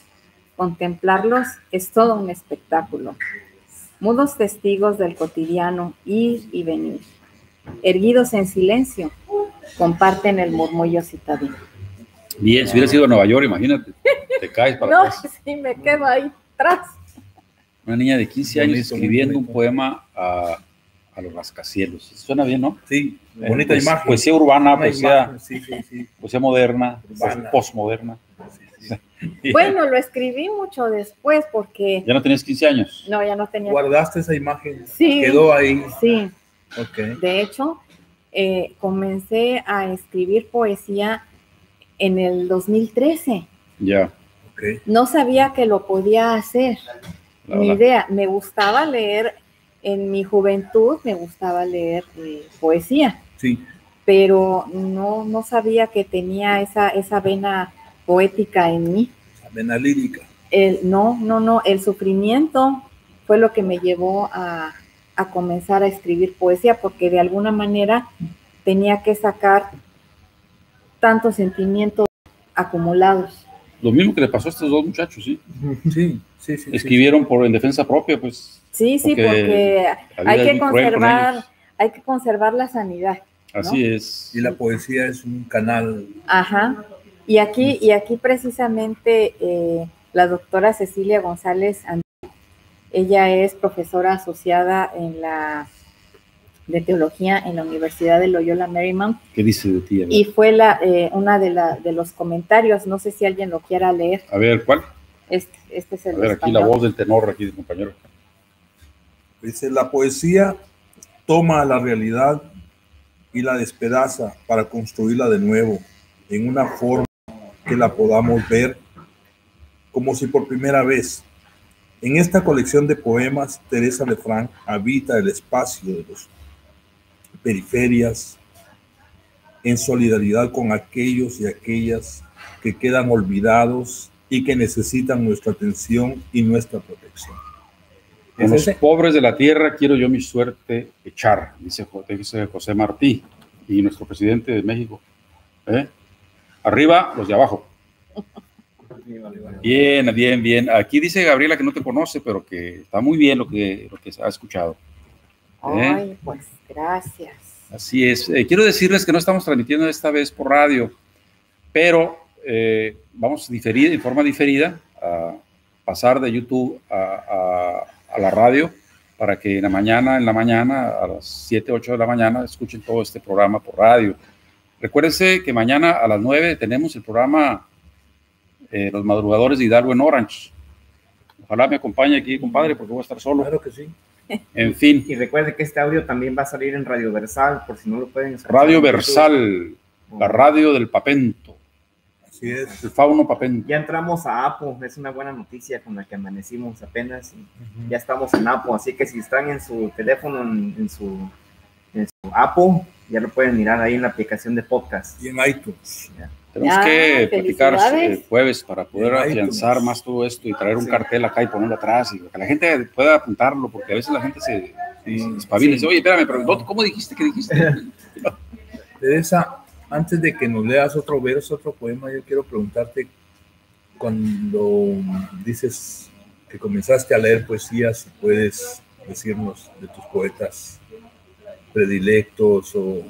Contemplarlos es todo un espectáculo. Mudos testigos del cotidiano ir y venir. Erguidos en silencio, comparten el murmullo citadino. Bien, si hubiera sido Nueva York, imagínate, te caes para no, atrás. No, sí, me quedo ahí atrás. Una niña de 15 años escribiendo un poema a, a, los rascacielos. Suena bien, ¿no? Sí, eh, bonita pues, imagen. Poesía urbana, poesía, sí, sí, sí. poesía moderna, postmoderna. Bueno, lo escribí mucho después porque... ¿Ya no tenías 15 años? No, ya no tenía. ¿Guardaste esa imagen? Sí. ¿Quedó ahí? Sí. Okay. De hecho, eh, comencé a escribir poesía en el 2013. Ya. No sabía que lo podía hacer. Ni idea. Me gustaba leer, en mi juventud me gustaba leer eh, poesía. Sí. Pero no, no sabía que tenía esa, esa vena poética en mí. Esa vena lírica. El, no, no, no. El sufrimiento fue lo que me llevó a, a comenzar a escribir poesía, porque de alguna manera tenía que sacar tantos sentimientos acumulados. Lo mismo que le pasó a estos dos muchachos, ¿sí? Sí, sí, sí. Escribieron por en defensa propia, pues. Sí, sí, porque, hay que conservar, hay que conservar la sanidad. Así es. Y la poesía es un canal. Ajá. Y aquí, y aquí precisamente eh, la doctora Cecilia González, ella es profesora asociada en la de teología en la Universidad de Loyola Marymount. ¿Qué dice de ti? Y fue la, eh, una de, la, de los comentarios, no sé si alguien lo quiera leer. A ver, ¿cuál? Este, este es el A ver, aquí la voz del tenor, aquí, compañero. Dice, la poesía toma la realidad y la despedaza para construirla de nuevo en una forma que la podamos ver como si por primera vez. En esta colección de poemas, Teresa Lefranc habita el espacio de los periferias, en solidaridad con aquellos y aquellas que quedan olvidados y que necesitan nuestra atención y nuestra protección. Con los pobres de la tierra quiero yo mi suerte echar, dice, José Martí y nuestro presidente de México. ¿Eh? Arriba, los de abajo. Bien, bien, bien. Aquí dice Gabriela que no te conoce, pero que está muy bien lo que, lo que ha escuchado. ¿Eh? Ay, pues gracias. Así es. Eh, quiero decirles que no estamos transmitiendo esta vez por radio, pero eh, vamos diferir, en forma diferida a pasar de YouTube a, la radio para que en la mañana, en la mañana, a las 7, 8 de la mañana, escuchen todo este programa por radio. Recuérdense que mañana a las 9 tenemos el programa Los Madrugadores de Hidalgo en Orange. Ojalá me acompañe aquí, compadre, porque voy a estar solo. Claro que sí. En fin. Y recuerde que este audio también va a salir en Radio Versal, por si no lo pueden escuchar. Radio Versal, la radio del Papento. Así es. El fauno Papento. Ya entramos a Apo, es una buena noticia con la que amanecimos apenas. Ya estamos en Apo, así que si están en su teléfono, en, su, en su Apo, ya lo pueden mirar ahí en la aplicación de podcast. Y en iTunes. Tenemos que platicar el jueves para poder afianzar más todo esto y traer un cartel acá y ponerlo atrás y que la gente pueda apuntarlo, porque a veces la gente se, espabila y dice, oye, espérame, pero ¿cómo dijiste que dijiste? Teresa, antes de que nos leas otro verso, otro poema, yo quiero preguntarte, cuando dices que comenzaste a leer poesía, si puedes decirnos de tus poetas predilectos o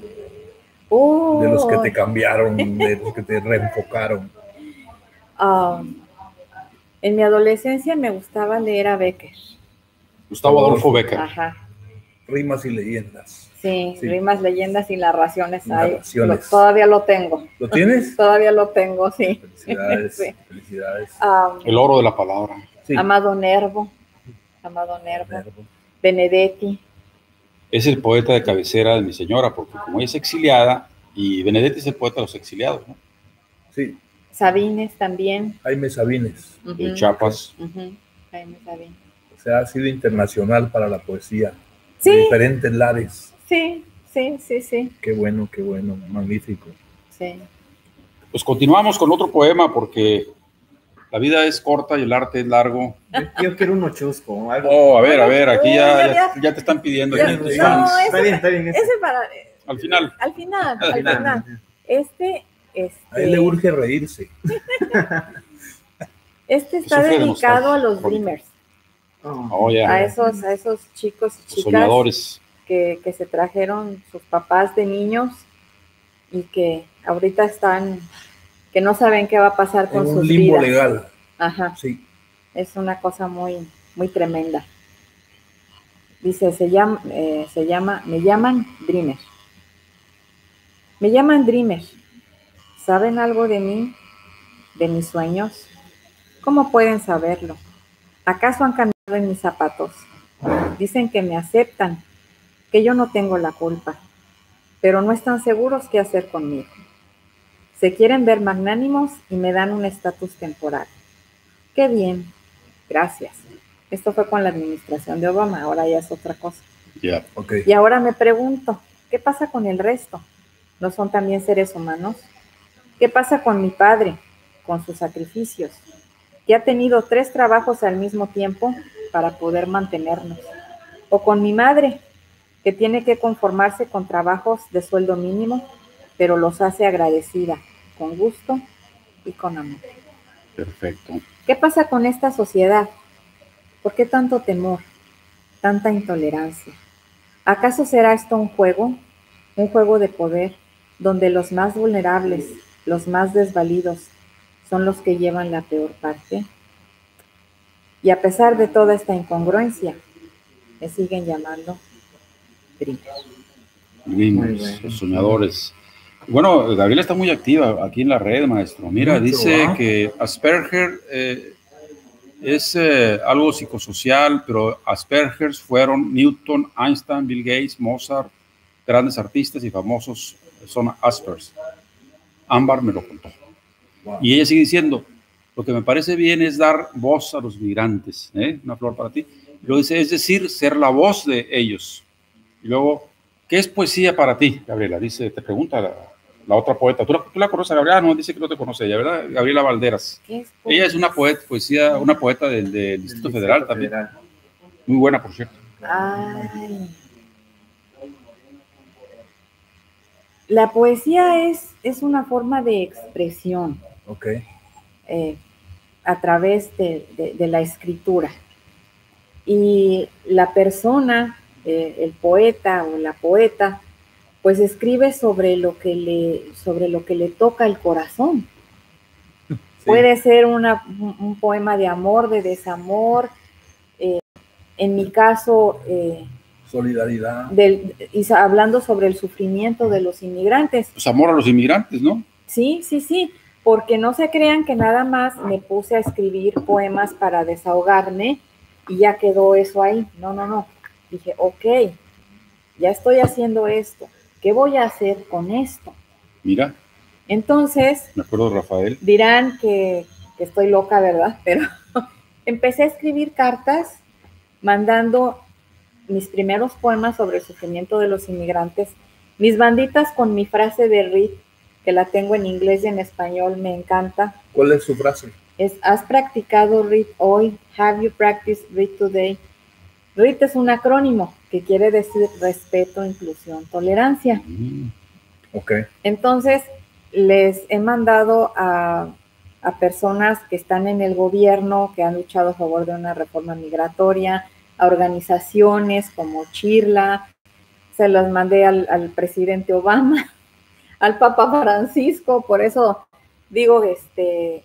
de los que te cambiaron, de los que te reenfocaron. Um, en mi adolescencia me gustaba leer a Becker. Gustavo Adolfo Becker. Ajá. Rimas y leyendas. Sí, rimas, leyendas y narraciones, narraciones. todavía lo tengo. ¿Lo tienes? todavía lo tengo, sí. Felicidades. Felicidades. Um, El oro de la palabra. Amado Nervo. Amado Nervo. Benedetti es el poeta de cabecera de mi señora, porque como ella es exiliada, y Benedetti es el poeta de los exiliados, ¿no? Sí. Sabines también. Jaime Sabines. De Chiapas. Jaime Sabines. O sea, ha sido internacional para la poesía. Sí. diferentes lares. Sí, sí, sí, sí. Qué bueno, qué bueno, magnífico. Sí. Pues continuamos con otro poema porque la vida es corta y el arte es largo. Yo, quiero un ochusco. Algo. Oh, a ver, a ver, aquí ya, ya, te están pidiendo. Ya, no, está bien, está bien. Ese, para, al final. Al final, al final. Este, este. A él le urge reírse. Este está dedicado a los dreamers. Oh, a, esos, a esos chicos y chicas soñadores. Que, que se trajeron sus papás de niños y que ahorita están que no saben qué va a pasar con un sus limbo legal. Ajá. Sí. Es una cosa muy, muy tremenda. Dice, se llama, eh, se llama, me llaman Dreamer. Me llaman Dreamer. ¿Saben algo de mí? ¿De mis sueños? ¿Cómo pueden saberlo? ¿Acaso han caminado en mis zapatos? Dicen que me aceptan, que yo no tengo la culpa, pero no están seguros qué hacer conmigo. Se quieren ver magnánimos y me dan un estatus temporal. Qué bien, gracias. Esto fue con la administración de Obama, ahora ya es otra cosa. Y ahora me pregunto, ¿qué pasa con el resto? ¿No son también seres humanos? ¿Qué pasa con mi padre, con sus sacrificios, que ha tenido tres trabajos al mismo tiempo para poder mantenernos? ¿O con mi madre, que tiene que conformarse con trabajos de sueldo mínimo pero los hace agradecida, con gusto y con amor. Perfecto. ¿Qué pasa con esta sociedad? ¿Por qué tanto temor, tanta intolerancia? ¿Acaso será esto un juego, un juego de poder, donde los más vulnerables, los más desvalidos, son los que llevan la peor parte? Y a pesar de toda esta incongruencia, me siguen llamando Dreamers. los soñadores. Bueno, Gabriela está muy activa aquí en la red, maestro. Mira, dice que Asperger eh, es eh, algo psicosocial, pero Asperger fueron Newton, Einstein, Bill Gates, Mozart, grandes artistas y famosos son Aspers. Ámbar me lo contó. Y ella sigue diciendo, lo que me parece bien es dar voz a los migrantes, ¿eh? una flor para ti. Lo dice, es decir, ser la voz de ellos. Y luego, ¿qué es poesía para ti, Gabriela? Dice, te pregunta la otra poeta. ¿Tú la, tú la conoces, Gabriela? No, dice que no te conoce ella, ¿verdad? Gabriela Valderas. ¿Qué es Ella es una poeta, poesía, una poeta del, del Distrito Federal también. Muy buena, por cierto. Ay. La poesía es, es una forma de expresión Ok. eh, a través de, de- de la escritura. Y la persona, eh, el poeta o la poeta, pues escribe sobre lo que le, sobre lo que le toca el corazón. Sí. Puede ser una- un, poema de amor, de desamor. eh, en mi caso, eh, Solidaridad. del, y hablando sobre el sufrimiento de los inmigrantes. Pues amor a los inmigrantes, ¿no? Sí, sí, sí, porque no se crean que nada más me puse a escribir poemas para desahogarme y ya quedó eso ahí. No, no, no. Dije, ok, ya estoy haciendo esto. ¿Qué voy a hacer con esto? Mira, Entonces, me acuerdo Rafael. dirán que, que estoy loca, ¿verdad? Pero empecé a escribir cartas mandando mis primeros poemas sobre el sufrimiento de los inmigrantes, mis banditas con mi frase de Reed, que la tengo en inglés y en español, me encanta. ¿Cuál es su frase? Es, ¿has practicado Read hoy? ¿Have you practiced Read today? Read es un acrónimo que quiere decir respeto, inclusión, tolerancia. Mm, Ok. Entonces, les he mandado a, a personas que están en el gobierno, que han luchado a favor de una reforma migratoria, a organizaciones como Chirla, se las mandé al, al presidente Obama, al Papa Francisco, por eso digo este,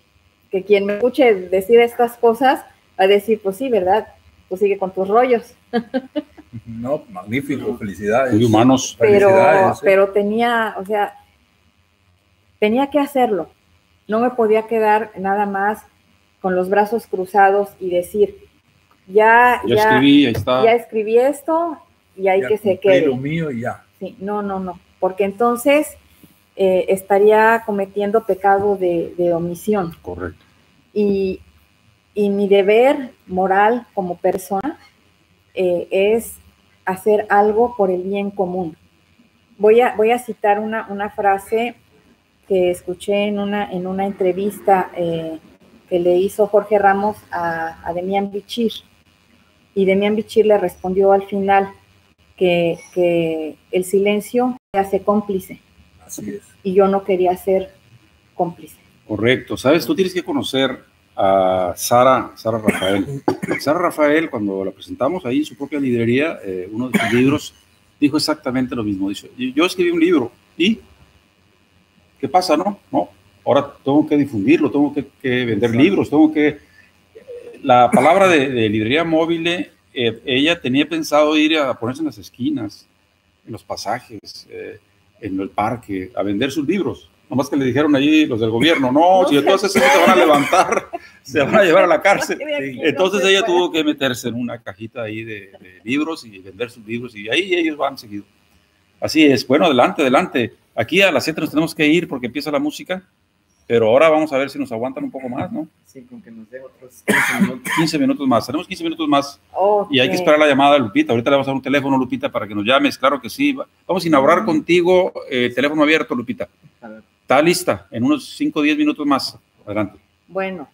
que quien me escuche decir estas cosas va a decir, pues sí, ¿verdad? Pues sigue con tus rollos. No, magnífico, felicidades. muy humanos. pero, Felicidades, ¿eh? pero tenía, o sea, tenía que hacerlo. No me podía quedar nada más con los brazos cruzados y decir, ya, Ya ya, escribí, ahí está. ya escribí esto y hay Ya que se quede. lo mío y ya. Sí, no, no, no, porque entonces eh, estaría cometiendo pecado de, de omisión Correcto. y, y mi deber moral como persona eh, es hacer algo por el bien común. Voy a, voy a citar una, una frase que escuché en una, en una entrevista eh, que le hizo Jorge Ramos a, a Demian Bichir. Y Demian Bichir le respondió al final que, que el silencio hace cómplice Así es. y yo no quería ser cómplice. Correcto. Sabes, tú tienes que conocer a Sara, Sara Rafael. Sara Rafael, cuando la presentamos ahí en su propia librería, eh, uno de sus libros, dijo exactamente lo mismo. Dice, yo escribí un libro y ¿qué pasa, no? No, ahora tengo que difundirlo, tengo que, que vender libros, tengo que... La palabra de, de librería móvil, eh, ella tenía pensado ir a ponerse en las esquinas, en los pasajes, eh, en el parque, a vender sus libros. Nomás que le dijeron allí los del gobierno, no, No si entonces se van a levantar, se van a llevar a la cárcel. Entonces ella tuvo que meterse en una cajita ahí de, de libros y vender sus libros y ahí ellos van seguido. Así es. Bueno, adelante, adelante. Aquí a las 7 nos tenemos que ir porque empieza la música, pero ahora vamos a ver si nos aguantan un poco más, ¿no? Sí, con que nos dé otros 15 minutos. 15 minutos más. Tenemos 15 minutos más y hay que esperar la llamada de Lupita. Ahorita le vamos a dar un teléfono, Lupita, para que nos llames. Claro que sí. Vamos a inaugurar contigo eh, teléfono abierto, Lupita. A ver, Está lista en unos 5 o 10 minutos más. Adelante. Bueno,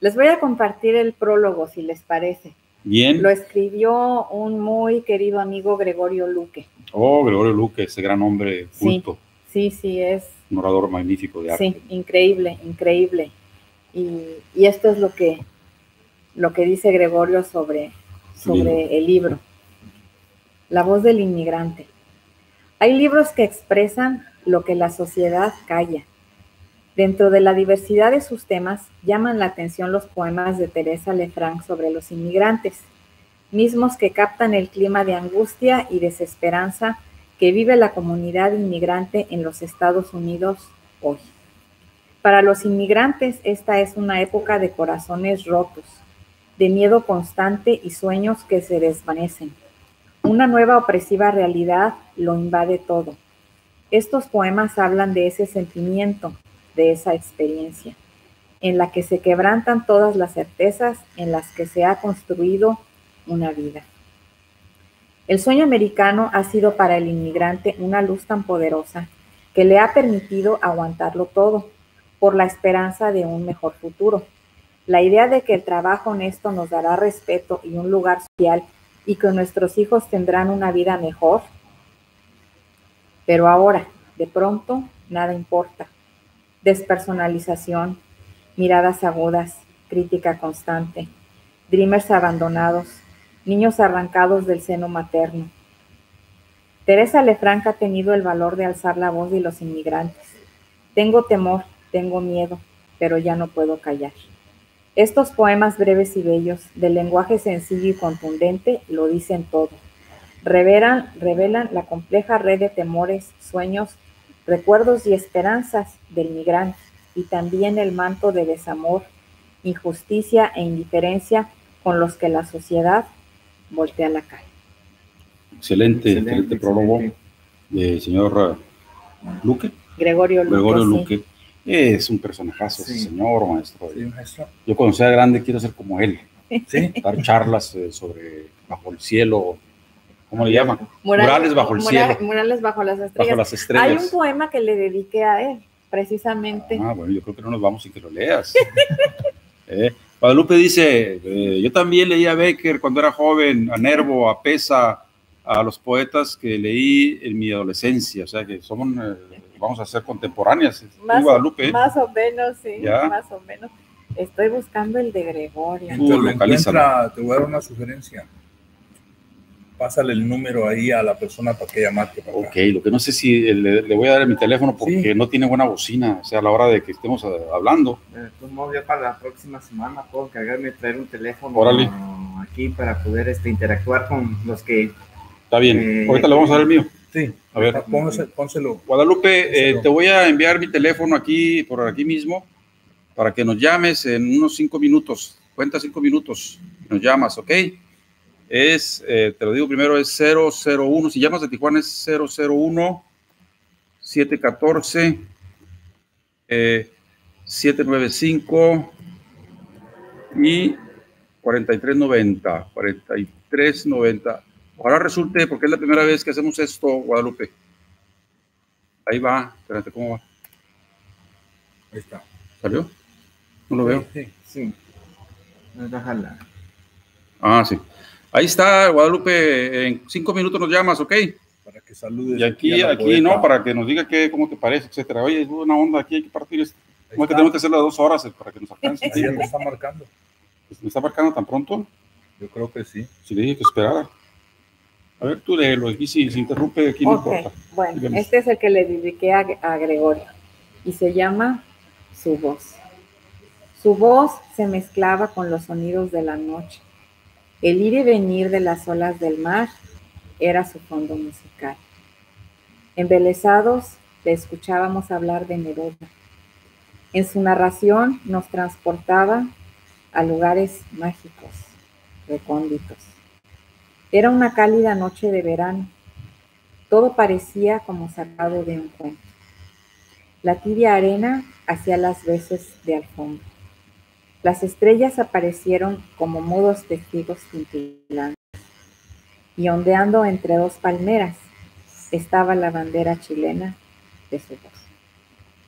les voy a compartir el prólogo, si les parece. Bien. Lo escribió un muy querido amigo Gregorio Luque. Oh, Gregorio Luque, ese gran hombre Sí. culto, Sí, sí, es un orador magnífico de arte. sí, increíble, increíble. Y, y esto es lo que, lo que dice Gregorio sobre, sobre el libro. La voz del inmigrante. Hay libros que expresan lo que la sociedad calla. Dentro de la diversidad de sus temas, llaman la atención los poemas de Teresa Lefranc sobre los inmigrantes, mismos que captan el clima de angustia y desesperanza que vive la comunidad inmigrante en los Estados Unidos hoy. Para los inmigrantes, esta es una época de corazones rotos, de miedo constante y sueños que se desvanecen. Una nueva opresiva realidad lo invade todo. Estos poemas hablan de ese sentimiento, de esa experiencia, en la que se quebrantan todas las certezas en las que se ha construido una vida. El sueño americano ha sido para el inmigrante una luz tan poderosa que le ha permitido aguantarlo todo por la esperanza de un mejor futuro. La idea de que el trabajo honesto nos dará respeto y un lugar social y que nuestros hijos tendrán una vida mejor. Pero ahora, de pronto, nada importa. Despersonalización, miradas agudas, crítica constante, dreamers abandonados, niños arrancados del seno materno. Teresa Lefranca ha tenido el valor de alzar la voz de los inmigrantes. Tengo temor, tengo miedo, pero ya no puedo callar. Estos poemas breves y bellos, de lenguaje sencillo y contundente, lo dicen todo. Revelan, revelan la compleja red de temores, sueños, recuerdos y esperanzas del migrante y también el manto de desamor, injusticia e indiferencia con los que la sociedad voltea la cara. Excelente, excelente, prólogo del señor uh, Luque. Gregorio Luque. Gregorio sí. Luque. Es un personajazo ese señor, maestro. Sí, maestro. Yo cuando sea grande quiero ser como él. Sí. Dar charlas eh, sobre bajo el cielo. ¿Cómo le llaman? Murales, Murales bajo el cielo. Murales bajo las estrellas. Bajo las Hay un poema que le dediqué a él, precisamente. Ah, bueno, yo creo que no nos vamos sin que lo leas. Eh, Guadalupe dice, eh, yo también leí a Becker cuando era joven, a Nervo, a Pesa, a los poetas que leí en mi adolescencia, o sea que somos, eh, vamos a ser contemporáneas. Más, Guadalupe, ¿eh? más o menos, sí, Ya. más o menos. Estoy buscando el de Gregorio. Tú encuentra, te voy a dar una sugerencia. Pásale el número ahí a la persona para que ella marque para acá. Ok, lo que no sé si le, le voy a dar mi teléfono porque Sí. no tiene buena bocina, o sea, a la hora de que estemos eh, hablando. De todos modos, ya para la próxima semana puedo cargarme y traer un teléfono Órale. aquí para poder este, interactuar con los que Está bien, Eh, ahorita le vamos a dar el mío. Sí, A ver. póngase- pónselo. Guadalupe, eh, te voy a enviar mi teléfono aquí, por aquí mismo, para que nos llames en unos cinco minutos. Cuenta cinco minutos, nos llamas, ¿ok? Es, eh, te lo digo primero, es 001, si llamas de Tijuana es 001 714 eh, 795 y 4390, 4390. Ahora resulte, porque es la primera vez que hacemos esto, Guadalupe. Ahí va, espérate, ¿cómo va? Ahí está. ¿Salió? No lo veo. Sí, sí. Déjala. Ah, sí. Ahí está, Guadalupe. En cinco minutos nos llamas, ¿ok? para que saludes. Y aquí, a aquí, poeta. ¿no? Para que nos diga qué, cómo te parece, etcétera. Oye, es una onda, aquí hay que partir esto. Ahí ¿Cómo es que tenemos que hacer las dos horas eh, para que nos alcance? Ahí ya te está marcando. Pues, ¿Me está marcando tan pronto? Yo creo que sí. Si le dije que esperara. A ver, tú léelo. Aquí si se interrumpe, aquí no importa. bueno, Dígame. este es el que le dediqué a, a Gregorio y se llama Su voz. Su voz se mezclaba con los sonidos de la noche. El ir y venir de las olas del mar era su fondo musical. Embelesados le escuchábamos hablar de Neruda. En su narración nos transportaba a lugares mágicos, recónditos. Era una cálida noche de verano. Todo parecía como sacado de un cuento. La tibia arena hacía las veces de alfombra. Las estrellas aparecieron como mudos testigos cintilantes. Y ondeando entre dos palmeras estaba la bandera chilena de su voz.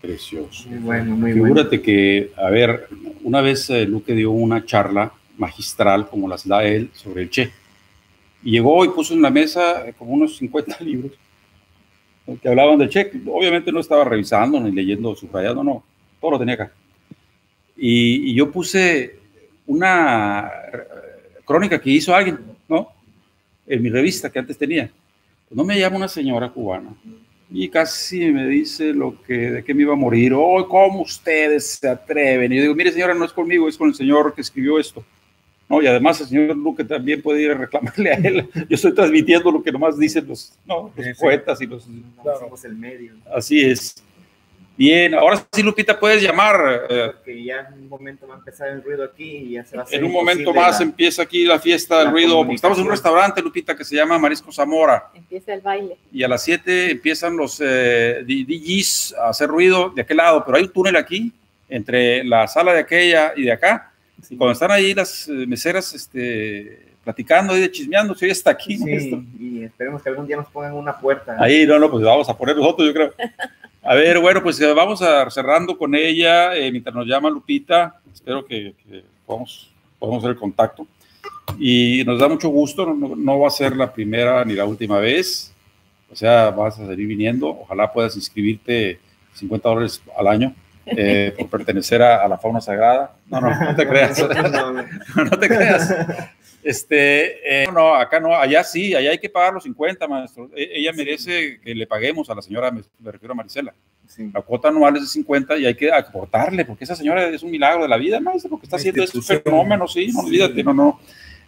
Precioso. Muy bueno, muy bueno. Figúrate que, a ver, una vez eh, Luque dio una charla magistral, como las da él, sobre el Che. Y llegó y puso en la mesa eh, como unos 50 libros eh, que hablaban del Che. Obviamente no estaba revisando ni leyendo, subrayando, no. Todo lo tenía acá. Y, y yo puse una crónica que hizo alguien, ¿no? En mi revista que antes tenía. Pues no me llama una señora cubana y casi me dice lo que de qué me iba a morir. Oh, ¿cómo ustedes se atreven? Y yo digo, mire señora, no es conmigo, es con el señor que escribió esto. No, y además el señor Luque también puede ir a reclamarle a él. Yo estoy transmitiendo lo que nomás dicen los, no, los Sí, sí. poetas y los... No Claro. somos el medio. Así es. Bien, ahora sí, Lupita, puedes llamar. eh, Porque ya en un momento va a empezar el ruido aquí y ya se va a hacer en un momento más la- empieza aquí la fiesta del ruido. porque Estamos en un restaurante, Lupita, que se llama Marisco Zamora. Empieza el baile. y a las 7 empiezan los eh, D- DJs a hacer ruido de aquel lado, pero hay un túnel aquí entre la sala de aquella y de acá. Y cuando están ahí las eh, meseras este, platicando y de chismeando, se oye hasta aquí. Sí, y esperemos que algún día nos pongan una puerta. Ahí, no, no, pues vamos a poner nosotros, yo creo. A ver, bueno, pues eh, vamos a cerrando con ella, eh, mientras nos llama Lupita, espero que, que podamos, podamos hacer el contacto. Y nos da mucho gusto, no, no va a ser la primera ni la última vez, o sea, vas a seguir viniendo, ojalá puedas inscribirte 50 dólares al año eh, por pertenecer a, a la fauna sagrada. No, no, no te creas. No te creas. Este, eh, no, acá no, allá sí, allá hay que pagar los 50, maestro. E- ella merece que le paguemos a la señora, me, me refiero a Marisela. Sí. La cuota anual es de 50 y hay que aportarle, porque esa señora es un milagro de la vida, maestro, lo que está haciendo es un institución. fenómeno, sí, no Sí. olvídate, no, no.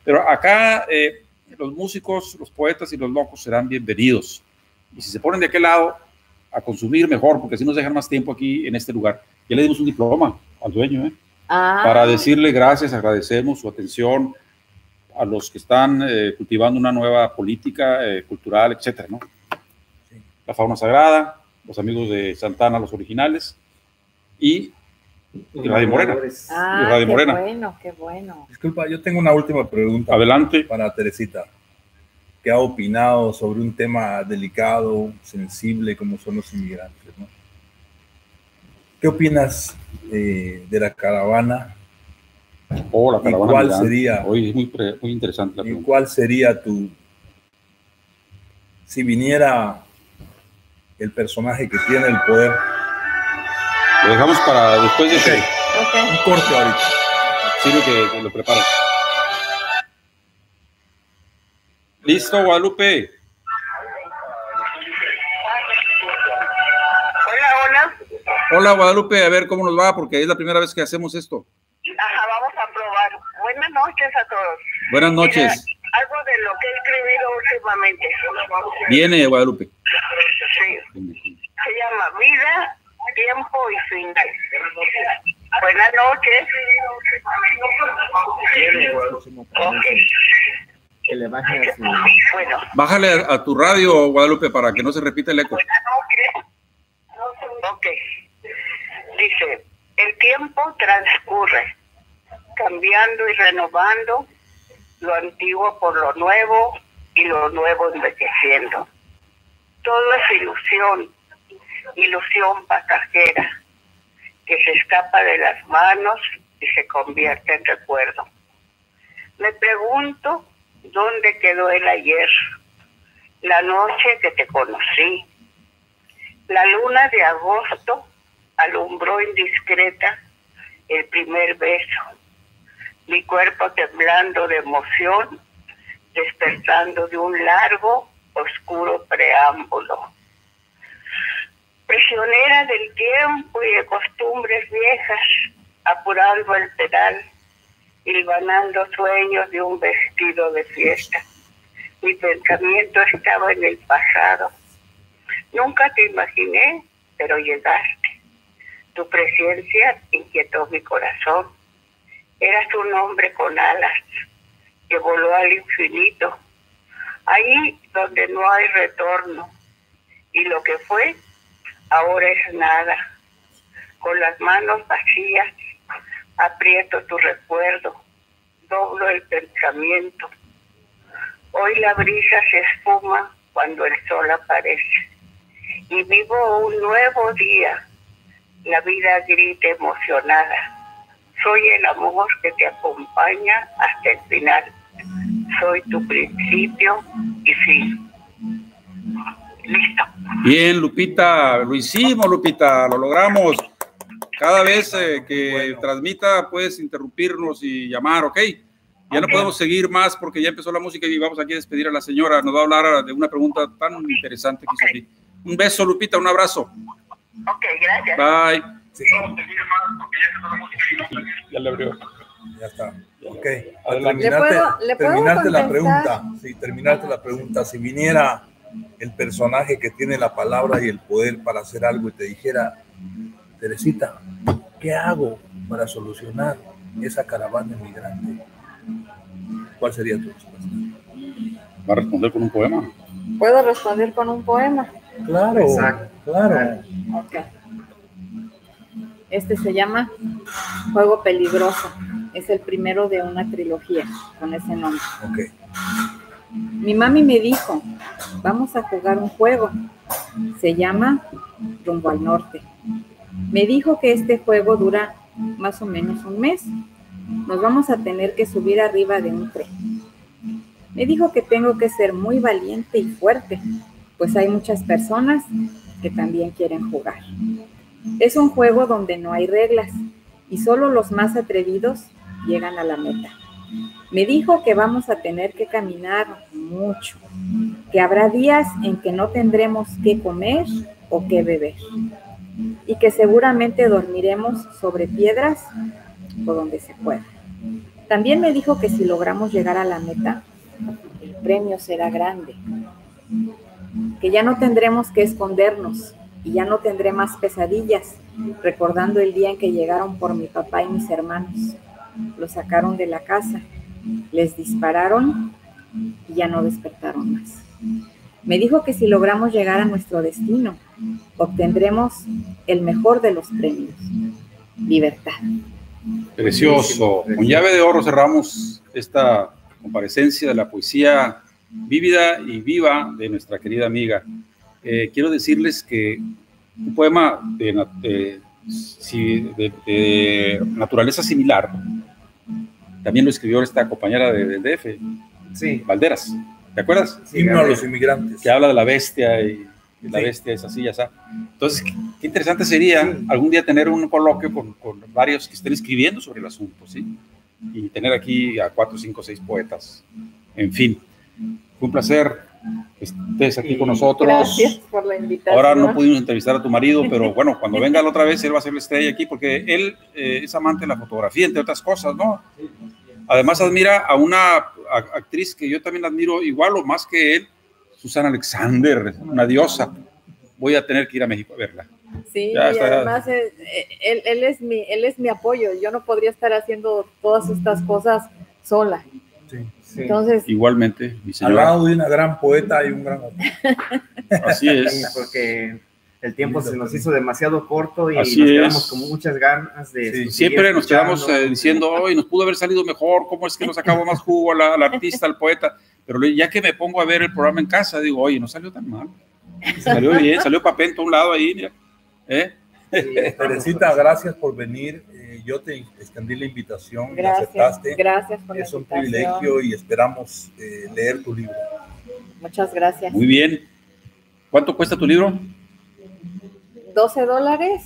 Pero acá eh, los músicos, los poetas y los locos serán bienvenidos. Y si se ponen de aquel lado, a consumir mejor, porque así nos dejan más tiempo aquí en este lugar. Ya le dimos un diploma al dueño, ¿eh? Ah, para decirle gracias, agradecemos su atención a los que están eh, cultivando una nueva política eh, cultural, etcétera, ¿no? Sí. La fauna sagrada, los amigos de Santana, los originales, y Y Radio Morena. ah, y Radio qué Morena. bueno, qué bueno. Disculpa, yo tengo una última pregunta adelante. para Teresita, que ha opinado sobre un tema delicado, sensible, como son los inmigrantes. ¿no? ¿Qué opinas eh, de la caravana Oh, la ¿Y cuál sería? Hoy es muy, muy interesante la y pregunta. cuál sería tu... Si viniera el personaje que tiene el poder, Lo dejamos para después de que Ok. un corte ahorita. sirve que, que lo prepara. Listo, Guadalupe. Hola, hola. Hola, Guadalupe. A ver cómo nos va, porque es la primera vez que hacemos esto. Ajá, vamos a probar. Buenas noches a todos. Buenas Mira, noches. algo de lo que he escribido últimamente. Viene, Guadalupe. Sí. Se llama Vida, Tiempo y Final. Buenas noches. Ok, Que le baje a su... bueno. Bájale a, a tu radio, Guadalupe, para que no se repita el eco. Ok. Dice, el tiempo transcurre, cambiando y renovando lo antiguo por lo nuevo y lo nuevo envejeciendo. Todo es ilusión, ilusión pasajera, que se escapa de las manos y se convierte en recuerdo. Me pregunto dónde quedó el ayer, la noche que te conocí, la luna de agosto alumbró indiscreta el primer beso, mi cuerpo temblando de emoción, despertando de un largo, oscuro preámbulo. Prisionera del tiempo y de costumbres viejas, apurando el pedal, hilvanando sueños de un vestido de fiesta. Mi pensamiento estaba en el pasado. Nunca te imaginé, pero llegaste. Tu presencia inquietó mi corazón. Eras un hombre con alas que voló al infinito, ahí donde no hay retorno. Y lo que fue, ahora es nada. Con las manos vacías, aprieto tu recuerdo, doblo el pensamiento. Hoy la brisa se espuma cuando el sol aparece y vivo un nuevo día. La vida grita emocionada. Soy el amor que te acompaña hasta el final. Soy tu principio y fin. Listo. Bien, Lupita, lo hicimos, Lupita, lo logramos. Cada vez eh, que transmita puedes interrumpirnos y llamar, ¿ok? Ya no podemos seguir más porque ya empezó la música y vamos aquí a despedir a la señora. Nos va a hablar de una pregunta tan interesante que hizo aquí. Un beso, Lupita, un abrazo. Ok, gracias. Bye. Sí, Ya le abrió. ya está. Ok. Adelante. ¿Le puedo- le puedo terminaste la pregunta. Sí, terminaste la pregunta. Si viniera el personaje que tiene la palabra y el poder para hacer algo y te dijera, Teresita, ¿qué hago para solucionar esa caravana inmigrante? ¿Cuál sería tu respuesta? Va a responder con un poema. ¿Puedo responder con un poema? Claro, Exacto. claro. Ok. Este se llama Juego Peligroso. Es el primero de una trilogía con ese nombre. Mi mami me dijo, vamos a jugar un juego. Se llama Rumbo al Norte. Me dijo que este juego dura más o menos un mes. Nos vamos a tener que subir arriba de un tren. Me dijo que tengo que ser muy valiente y fuerte, pues hay muchas personas que también quieren jugar. Es un juego donde no hay reglas y solo los más atrevidos llegan a la meta. Me dijo que vamos a tener que caminar mucho, que habrá días en que no tendremos qué comer o qué beber y que seguramente dormiremos sobre piedras o donde se pueda. También me dijo que si logramos llegar a la meta, el premio será grande, que ya no tendremos que escondernos y ya no tendré más pesadillas, recordando el día en que llegaron por mi papá y mis hermanos. Los sacaron de la casa, les dispararon y ya no despertaron más. Me dijo que si logramos llegar a nuestro destino, obtendremos el mejor de los premios, libertad. Precioso. Con llave de oro cerramos esta comparecencia de la poesía vívida y viva de nuestra querida amiga. Eh, quiero decirles que un poema de, naturaleza similar también lo escribió esta compañera del de DF, sí. Valderas. ¿Te acuerdas? Himno a los inmigrantes. Que habla de la bestia y, la bestia es así, ya está. Entonces, qué, interesante sería algún día tener un coloquio con, con, varios que estén escribiendo sobre el asunto, ¿sí? Y tener aquí a cuatro, cinco, seis poetas. En fin, fue un placer estés aquí con nosotros. Gracias por la invitación. Ahora no pudimos entrevistar a tu marido, pero bueno, cuando venga la otra vez, él va a ser la estrella aquí, porque él eh, es amante de la fotografía, entre otras cosas, ¿no? Además, admira a una actriz que yo también admiro igual o más que él, Susana Alexander, una diosa. Voy a tener que ir a México a verla. Sí, y además eh, él, él, es mi, él es mi apoyo. Yo no podría estar haciendo todas estas cosas sola. Sí, Entonces, igualmente, mi Al lado de una gran poeta y un gran Así es. porque el tiempo se nos hizo demasiado corto y nos quedamos con muchas ganas de... siempre nos quedamos eh, diciendo, hoy nos pudo haber salido mejor, ¿cómo es que nos acabó más jugo al, artista, al poeta? Pero ya que me pongo a ver el programa en casa, digo, oye, no salió tan mal. Salió bien, salió papento a un lado ahí, mira. ¿Eh? Teresita, gracias por venir. Eh, yo te extendí la invitación, gracias, aceptaste. Gracias por Es un privilegio y esperamos eh, leer tu libro. Muchas gracias. Muy bien. ¿Cuánto cuesta tu libro? 12 dólares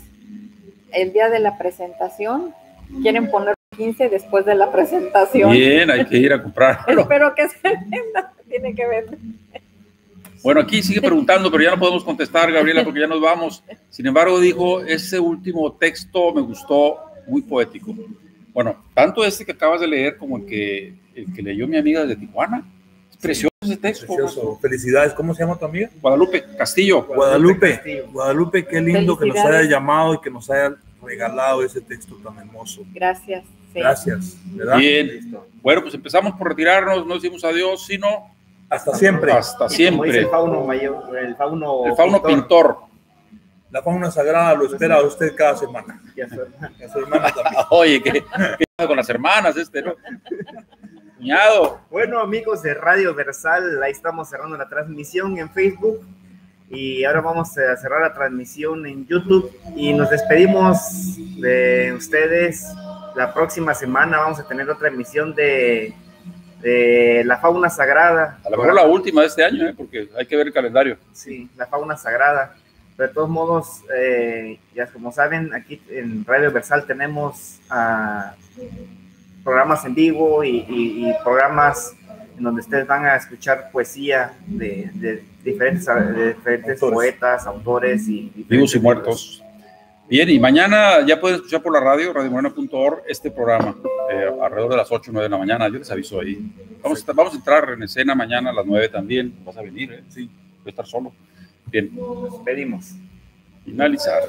el día de la presentación. Quieren poner 15 después de la presentación. Bien, hay que ir a comprarlo. Espero que se venda. Tiene que ver. Bueno, aquí sigue preguntando, pero ya no podemos contestar, Gabriela, porque ya nos vamos. Sin embargo, dijo, ese último texto me gustó, muy poético. Bueno, tanto este que acabas de leer como el que, el que leyó mi amiga de Tijuana. Es precioso ese texto. Precioso. Felicidades. ¿Cómo se llama tu amiga? Guadalupe Castillo. Guadalupe. Guadalupe, qué lindo que nos haya llamado y que nos haya regalado ese texto tan hermoso. Gracias. Gracias. Bien. Bueno, pues empezamos por retirarnos, no decimos adiós, sino hasta siempre. Hasta siempre. el fauno mayor, el fauno, el fauno pintor. La fauna sagrada lo espera a usted cada semana. Y a su, hermana también. Oye, ¿qué, ¿qué, con las hermanas este, no? Cuñado. Bueno, amigos de Radio Versal, ahí estamos cerrando la transmisión en Facebook y ahora vamos a cerrar la transmisión en YouTube y nos despedimos de ustedes. La próxima semana vamos a tener otra emisión de de la fauna sagrada. A lo mejor la última de este año, ¿eh? porque hay que ver el calendario. Sí, la fauna sagrada. Pero de todos modos, eh, ya como saben, aquí en Radio Versal tenemos ah, programas en vivo y, programas en donde ustedes van a escuchar poesía de, diferentes, diferentes poetas, autores y... Vivos y muertos. Bien, y mañana ya pueden escuchar por la radio, radiomorena.org, este programa, eh, alrededor de las 8 o 9 de la mañana. Yo les aviso ahí. Vamos a, vamos a entrar en escena mañana a las 9 también. Vas a venir, ¿eh? Sí, voy a estar solo. Bien. Pedimos. Finalizar.